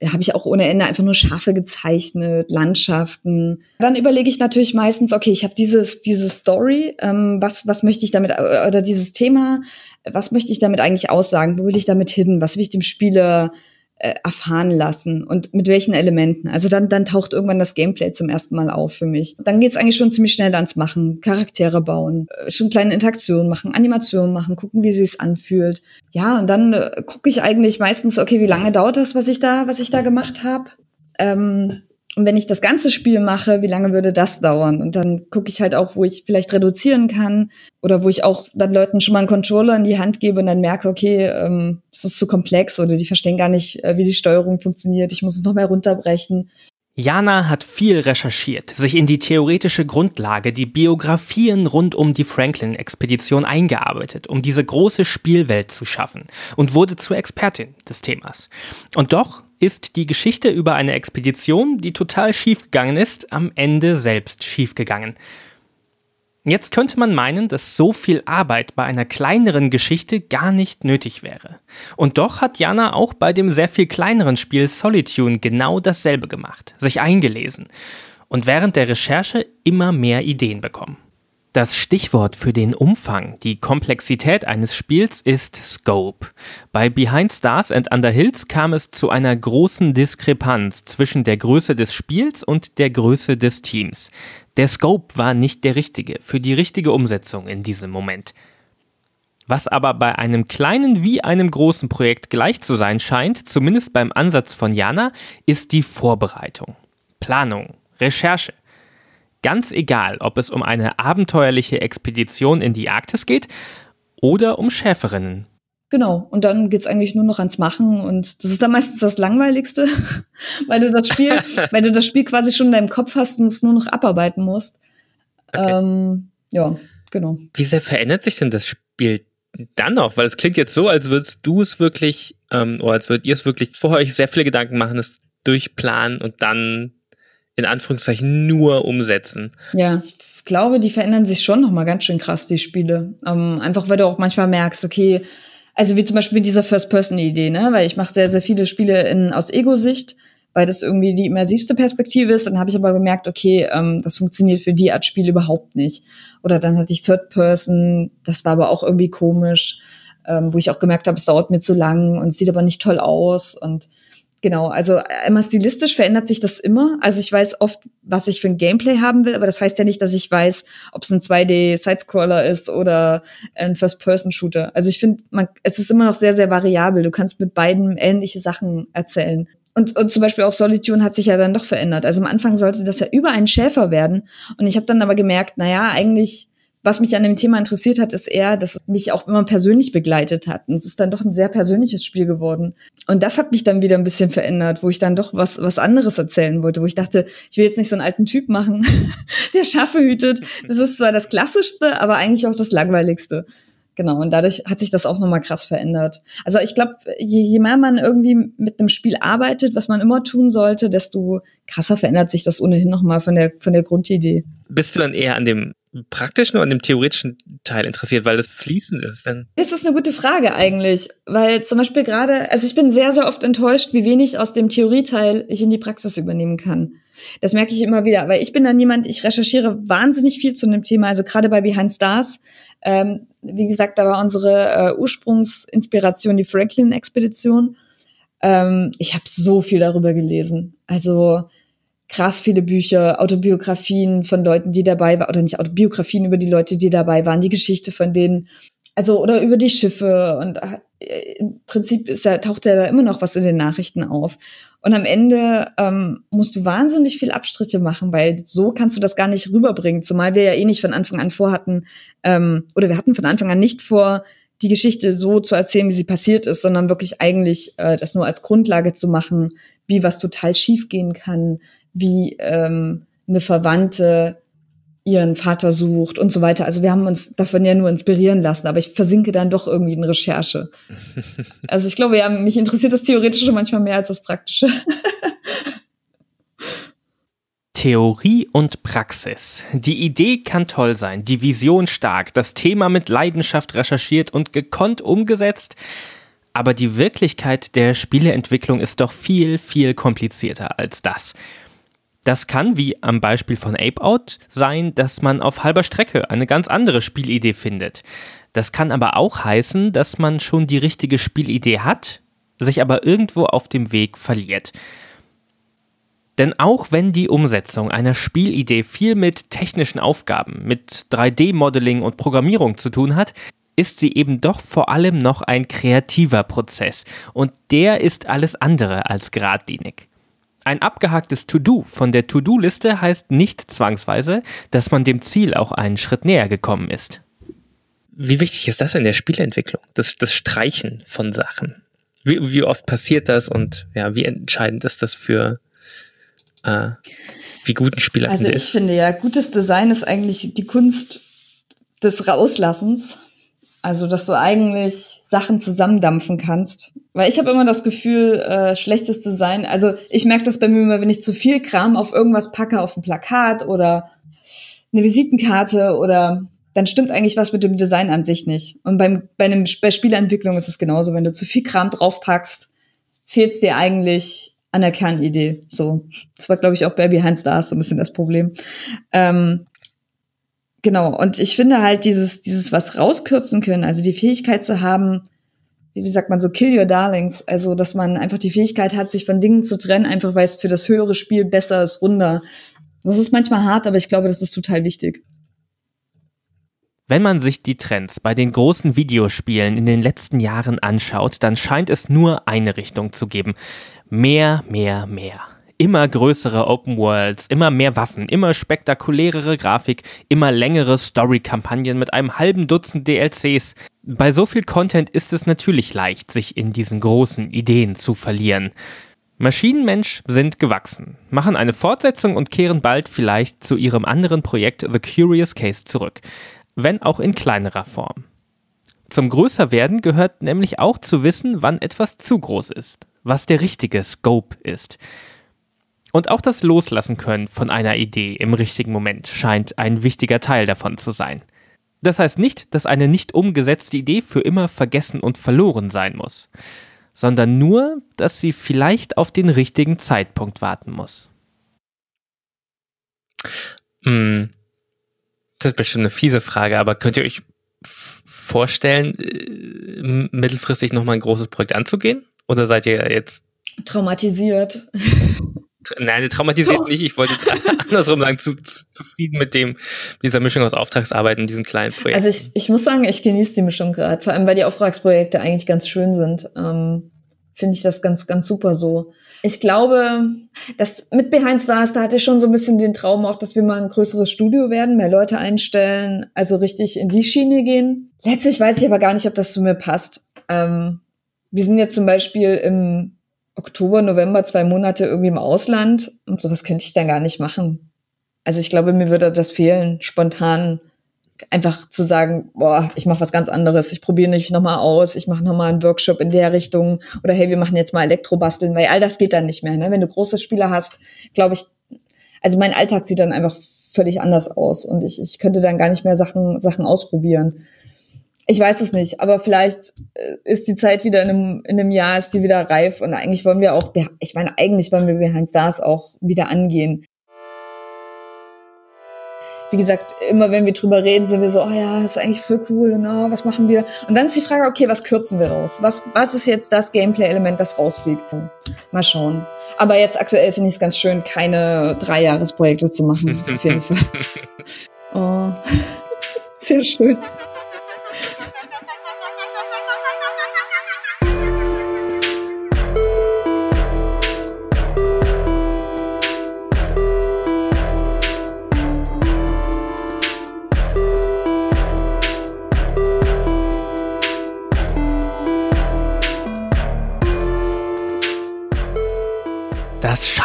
habe ich auch ohne Ende einfach nur Schafe gezeichnet, Landschaften. Dann überlege ich natürlich meistens, okay, ich habe dieses diese Story, ähm, was was möchte ich damit oder dieses Thema, was möchte ich damit eigentlich aussagen? Wo will ich damit hin? Was will ich dem Spieler äh, erfahren lassen und mit welchen Elementen. Also dann, dann taucht irgendwann das Gameplay zum ersten Mal auf für mich. Dann geht's eigentlich schon ziemlich schnell ans Machen, Charaktere bauen, äh, schon kleine Interaktionen machen, Animationen machen, gucken, wie sich's anfühlt. Ja, und dann äh, gucke ich eigentlich meistens, okay, wie lange dauert das, was ich da, was ich da gemacht habe. Ähm, und wenn ich das ganze Spiel mache, wie lange würde das dauern? Und dann gucke ich halt auch, wo ich vielleicht reduzieren kann oder wo ich auch dann Leuten schon mal einen Controller in die Hand gebe und dann merke, okay, ähm, es ist zu komplex oder die verstehen gar nicht, äh, wie die Steuerung funktioniert. Ich muss es noch mehr runterbrechen. Jana hat viel recherchiert, sich in die theoretische Grundlage, die Biografien rund um die Franklin-Expedition eingearbeitet, um diese große Spielwelt zu schaffen und wurde zur Expertin des Themas. Und doch ist die Geschichte über eine Expedition, die total schiefgegangen ist, am Ende selbst schiefgegangen. Jetzt könnte man meinen, dass so viel Arbeit bei einer kleineren Geschichte gar nicht nötig wäre. Und doch hat Jana auch bei dem sehr viel kleineren Spiel Solitude genau dasselbe gemacht, sich eingelesen und während der Recherche immer mehr Ideen bekommen. Das Stichwort für den Umfang, die Komplexität eines Spiels ist Scope. Bei Behind Stars and Under Hills kam es zu einer großen Diskrepanz zwischen der Größe des Spiels und der Größe des Teams. Der Scope war nicht der richtige für die richtige Umsetzung in diesem Moment. Was aber bei einem kleinen wie einem großen Projekt gleich zu sein scheint, zumindest beim Ansatz von Jana, ist die Vorbereitung, Planung, Recherche. Ganz egal, ob es um eine abenteuerliche Expedition in die Arktis geht oder um Schäferinnen. Genau, und dann geht's eigentlich nur noch ans Machen und das ist dann meistens das Langweiligste, weil du das Spiel, weil du das Spiel quasi schon in deinem Kopf hast und es nur noch abarbeiten musst. Okay. Ähm, ja, genau. Wie sehr verändert sich denn das Spiel dann noch? Weil es klingt jetzt so, als würdest du es wirklich, ähm, oder als würdet ihr es wirklich vorher euch sehr viele Gedanken machen, es durchplanen und dann in Anführungszeichen nur umsetzen. Ja, ich glaube, die verändern sich schon noch mal ganz schön krass, die Spiele. Ähm, einfach weil du auch manchmal merkst, okay, also wie zum Beispiel dieser First-Person-Idee, ne? Weil ich mache sehr, sehr viele Spiele in, aus Ego-Sicht, weil das irgendwie die immersivste Perspektive ist. Dann habe ich aber gemerkt, okay, ähm, das funktioniert für die Art Spiel überhaupt nicht. Oder dann hatte ich Third-Person, das war aber auch irgendwie komisch, ähm, wo ich auch gemerkt habe, es dauert mir zu lang und sieht aber nicht toll aus und Genau, also einmal stilistisch verändert sich das immer. Also ich weiß oft, was ich für ein Gameplay haben will, aber das heißt ja nicht, dass ich weiß, ob es ein 2D-Sidescroller ist oder ein First-Person-Shooter. Also ich finde, es ist immer noch sehr, sehr variabel. Du kannst mit beiden ähnliche Sachen erzählen. Und, und zum Beispiel auch Solitude hat sich ja dann doch verändert. Also am Anfang sollte das ja über einen Schäfer werden. Und ich habe dann aber gemerkt, na ja, eigentlich was mich an dem Thema interessiert hat, ist eher, dass es mich auch immer persönlich begleitet hat. Und es ist dann doch ein sehr persönliches Spiel geworden. Und das hat mich dann wieder ein bisschen verändert, wo ich dann doch was, was anderes erzählen wollte, wo ich dachte, ich will jetzt nicht so einen alten Typ machen, der Schafe hütet. Das ist zwar das Klassischste, aber eigentlich auch das Langweiligste. Genau, und dadurch hat sich das auch nochmal krass verändert. Also ich glaube, je, je mehr man irgendwie mit einem Spiel arbeitet, was man immer tun sollte, desto krasser verändert sich das ohnehin nochmal von der, von der Grundidee. Bist du dann eher an dem praktischen oder an dem theoretischen Teil interessiert, weil das fließend ist? Dann das ist eine gute Frage eigentlich, weil zum Beispiel gerade, also ich bin sehr, sehr oft enttäuscht, wie wenig aus dem Theorieteil ich in die Praxis übernehmen kann. Das merke ich immer wieder, weil ich bin dann jemand, ich recherchiere wahnsinnig viel zu einem Thema, also gerade bei Behind Stars. Ähm, wie gesagt, da war unsere äh, Ursprungsinspiration die Franklin-Expedition. Ähm, ich habe so viel darüber gelesen. Also krass viele Bücher, Autobiografien von Leuten, die dabei waren, oder nicht Autobiografien über die Leute, die dabei waren, die Geschichte von denen, also oder über die Schiffe und äh, im Prinzip ist ja, taucht ja da immer noch was in den Nachrichten auf. Und am Ende ähm, musst du wahnsinnig viel Abstriche machen, weil so kannst du das gar nicht rüberbringen. Zumal wir ja eh nicht von Anfang an vorhatten, ähm, oder wir hatten von Anfang an nicht vor, die Geschichte so zu erzählen, wie sie passiert ist, sondern wirklich eigentlich äh, das nur als Grundlage zu machen, wie was total schief gehen kann, wie ähm, eine Verwandte ihren Vater sucht und so weiter. Also wir haben uns davon ja nur inspirieren lassen, aber ich versinke dann doch irgendwie in Recherche. Also ich glaube, ja, mich interessiert das Theoretische manchmal mehr als das Praktische. Theorie und Praxis. Die Idee kann toll sein, die Vision stark, das Thema mit Leidenschaft recherchiert und gekonnt umgesetzt, aber die Wirklichkeit der Spieleentwicklung ist doch viel, viel komplizierter als das. Das kann, wie am Beispiel von Ape Out, sein, dass man auf halber Strecke eine ganz andere Spielidee findet. Das kann aber auch heißen, dass man schon die richtige Spielidee hat, sich aber irgendwo auf dem Weg verliert. Denn auch wenn die Umsetzung einer Spielidee viel mit technischen Aufgaben, mit 3D-Modeling und Programmierung zu tun hat, ist sie eben doch vor allem noch ein kreativer Prozess und der ist alles andere als geradlinig. Ein abgehaktes To-Do von der To-Do-Liste heißt nicht zwangsweise, dass man dem Ziel auch einen Schritt näher gekommen ist. Wie wichtig ist das in der Spielentwicklung? Das, das Streichen von Sachen. Wie, wie oft passiert das und ja, wie entscheidend ist das für äh, wie gut ein Spieler also ich ist? finde ja, gutes Design ist eigentlich die Kunst des Rauslassens also, dass du eigentlich Sachen zusammendampfen kannst. Weil ich habe immer das Gefühl, äh, schlechtes Design, also ich merke das bei mir immer, wenn ich zu viel Kram auf irgendwas packe, auf ein Plakat oder eine Visitenkarte oder dann stimmt eigentlich was mit dem Design an sich nicht. Und beim, bei, einem, bei Spieleentwicklung ist es genauso. Wenn du zu viel Kram draufpackst, fehlt es dir eigentlich an der Kernidee. So. Das war, glaube ich, auch bei Behind Stars so ein bisschen das Problem. Ähm, genau, und ich finde halt dieses, dieses was rauskürzen können, also die Fähigkeit zu haben, wie sagt man so, kill your darlings, also dass man einfach die Fähigkeit hat, sich von Dingen zu trennen, einfach weil es für das höhere Spiel besser ist, runder. Das ist manchmal hart, aber ich glaube, das ist total wichtig. Wenn man sich die Trends bei den großen Videospielen in den letzten Jahren anschaut, dann scheint es nur eine Richtung zu geben. Mehr, mehr, mehr. Immer größere Open Worlds, immer mehr Waffen, immer spektakulärere Grafik, immer längere Story-Kampagnen mit einem halben Dutzend DLCs. Bei so viel Content ist es natürlich leicht, sich in diesen großen Ideen zu verlieren. Maschinenmensch sind gewachsen, machen eine Fortsetzung und kehren bald vielleicht zu ihrem anderen Projekt The Curious Case zurück, wenn auch in kleinerer Form. Zum Größerwerden gehört nämlich auch zu wissen, wann etwas zu groß ist, was der richtige Scope ist. Und auch das Loslassen können von einer Idee im richtigen Moment scheint ein wichtiger Teil davon zu sein. Das heißt nicht, dass eine nicht umgesetzte Idee für immer vergessen und verloren sein muss, sondern nur, dass sie vielleicht auf den richtigen Zeitpunkt warten muss. Hm. Das ist bestimmt eine fiese Frage, aber könnt ihr euch vorstellen, äh, mittelfristig nochmal ein großes Projekt anzugehen? Oder seid ihr jetzt traumatisiert? Nein, traumatisiert Doch. nicht. Ich wollte andersrum sagen, zu, zu, zufrieden mit dem, dieser Mischung aus Auftragsarbeiten und diesen kleinen Projekten. Also ich, ich muss sagen, ich genieße die Mischung gerade, vor allem weil die Auftragsprojekte eigentlich ganz schön sind. Ähm, Finde ich das ganz, ganz super so. Ich glaube, dass mit Behind Stars, da hatte ich schon so ein bisschen den Traum auch, dass wir mal ein größeres Studio werden, mehr Leute einstellen, also richtig in die Schiene gehen. Letztlich weiß ich aber gar nicht, ob das zu mir passt. Ähm, wir sind jetzt zum Beispiel im Oktober, November zwei Monate irgendwie im Ausland und sowas könnte ich dann gar nicht machen. Also ich glaube, mir würde das fehlen, spontan einfach zu sagen, boah, ich mache was ganz anderes, ich probiere nicht nochmal aus, ich mache nochmal einen Workshop in der Richtung oder hey, wir machen jetzt mal Elektrobasteln, weil all das geht dann nicht mehr. Ne? Wenn du große Spieler hast, glaube ich, also mein Alltag sieht dann einfach völlig anders aus und ich, ich könnte dann gar nicht mehr Sachen, Sachen ausprobieren. Ich weiß es nicht, aber vielleicht äh, ist die Zeit wieder in einem, in einem Jahr, ist die wieder reif und eigentlich wollen wir auch, ich meine, eigentlich wollen wir Behind Stars auch wieder angehen wie gesagt, immer wenn wir drüber reden, sind wir so, oh ja, das ist eigentlich voll cool und oh, was machen wir? Und dann ist die Frage, okay, was kürzen wir raus? Was, was ist jetzt das Gameplay-Element, das rausfliegt? Mal schauen. Aber jetzt aktuell finde ich es ganz schön, keine Dreijahresprojekte zu machen, auf jeden Fall. Oh, sehr schön.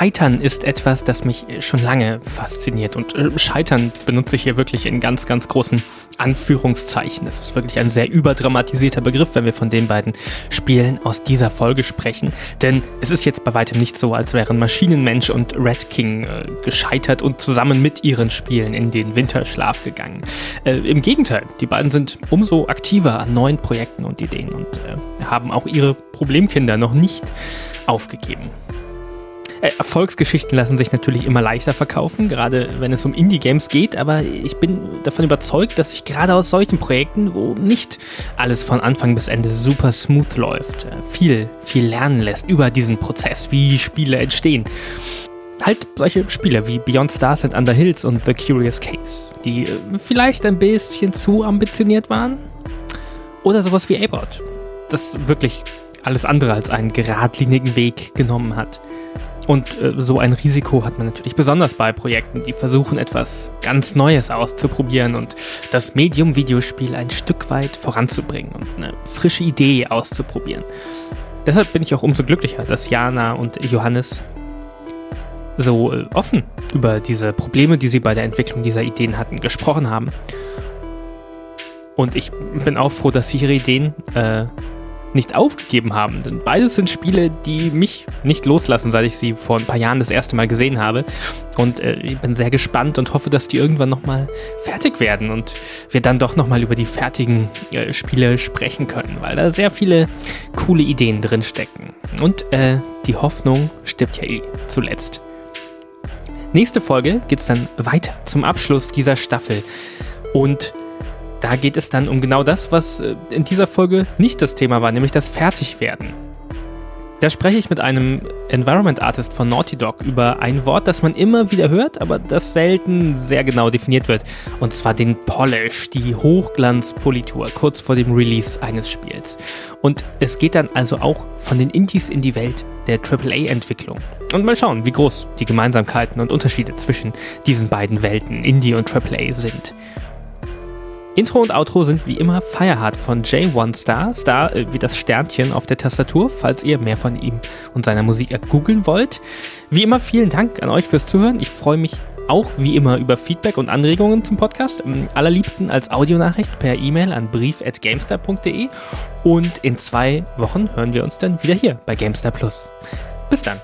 Scheitern ist etwas, das mich schon lange fasziniert. Und äh, Scheitern benutze ich hier wirklich in ganz, ganz großen Anführungszeichen. Das ist wirklich ein sehr überdramatisierter Begriff, wenn wir von den beiden Spielen aus dieser Folge sprechen. Denn es ist jetzt bei weitem nicht so, als wären Maschinenmensch und Red King äh, gescheitert und zusammen mit ihren Spielen in den Winterschlaf gegangen. Äh, Im Gegenteil, die beiden sind umso aktiver an neuen Projekten und Ideen und äh, haben auch ihre Problemkinder noch nicht aufgegeben. Äh, Erfolgsgeschichten lassen sich natürlich immer leichter verkaufen, gerade wenn es um Indie-Games geht, aber ich bin davon überzeugt, dass sich gerade aus solchen Projekten, wo nicht alles von Anfang bis Ende super smooth läuft, äh, viel, viel lernen lässt über diesen Prozess, wie Spiele entstehen. Halt solche Spiele wie Beyond Stars and Under Hills und The Curious Case, die äh, vielleicht ein bisschen zu ambitioniert waren. Oder sowas wie A-Bot, das wirklich alles andere als einen geradlinigen Weg genommen hat. Und äh, so ein Risiko hat man natürlich besonders bei Projekten, die versuchen, etwas ganz Neues auszuprobieren und das Medium Videospiel ein Stück weit voranzubringen und eine frische Idee auszuprobieren. Deshalb bin ich auch umso glücklicher, dass Jana und Johannes so äh, offen über diese Probleme, die sie bei der Entwicklung dieser Ideen hatten, gesprochen haben. Und ich bin auch froh, dass sie ihre Ideen äh, nicht aufgegeben haben. Denn beides sind Spiele, die mich nicht loslassen, seit ich sie vor ein paar Jahren das erste Mal gesehen habe. Und äh, ich bin sehr gespannt und hoffe, dass die irgendwann nochmal fertig werden und wir dann doch nochmal über die fertigen äh, Spiele sprechen können, weil da sehr viele coole Ideen drin stecken. Und äh, die Hoffnung stirbt ja eh zuletzt. Nächste Folge geht es dann weiter zum Abschluss dieser Staffel. Und da geht es dann um genau das, was äh, in dieser Folge nicht das Thema war, nämlich das Fertigwerden. Da spreche ich mit einem Environment Artist von Naughty Dog über ein Wort, das man immer wieder hört, aber das selten sehr genau definiert wird. Und zwar den Polish, die Hochglanzpolitur kurz vor dem Release eines Spiels. Und es geht dann also auch von den Indies in die Welt der AAA-Entwicklung. Und mal schauen, wie groß die Gemeinsamkeiten und Unterschiede zwischen diesen beiden Welten, Indie und AAA, sind. Intro und Outro sind wie immer Firehard von J1 Star, Star äh, wie das Sternchen auf der Tastatur, falls ihr mehr von ihm und seiner Musik googeln wollt. Wie immer vielen Dank an euch fürs Zuhören. Ich freue mich auch wie immer über Feedback und Anregungen zum Podcast. Am allerliebsten als Audionachricht per E-Mail an brief.gamestar.de und in zwei Wochen hören wir uns dann wieder hier bei Gamestar Plus. Bis dann.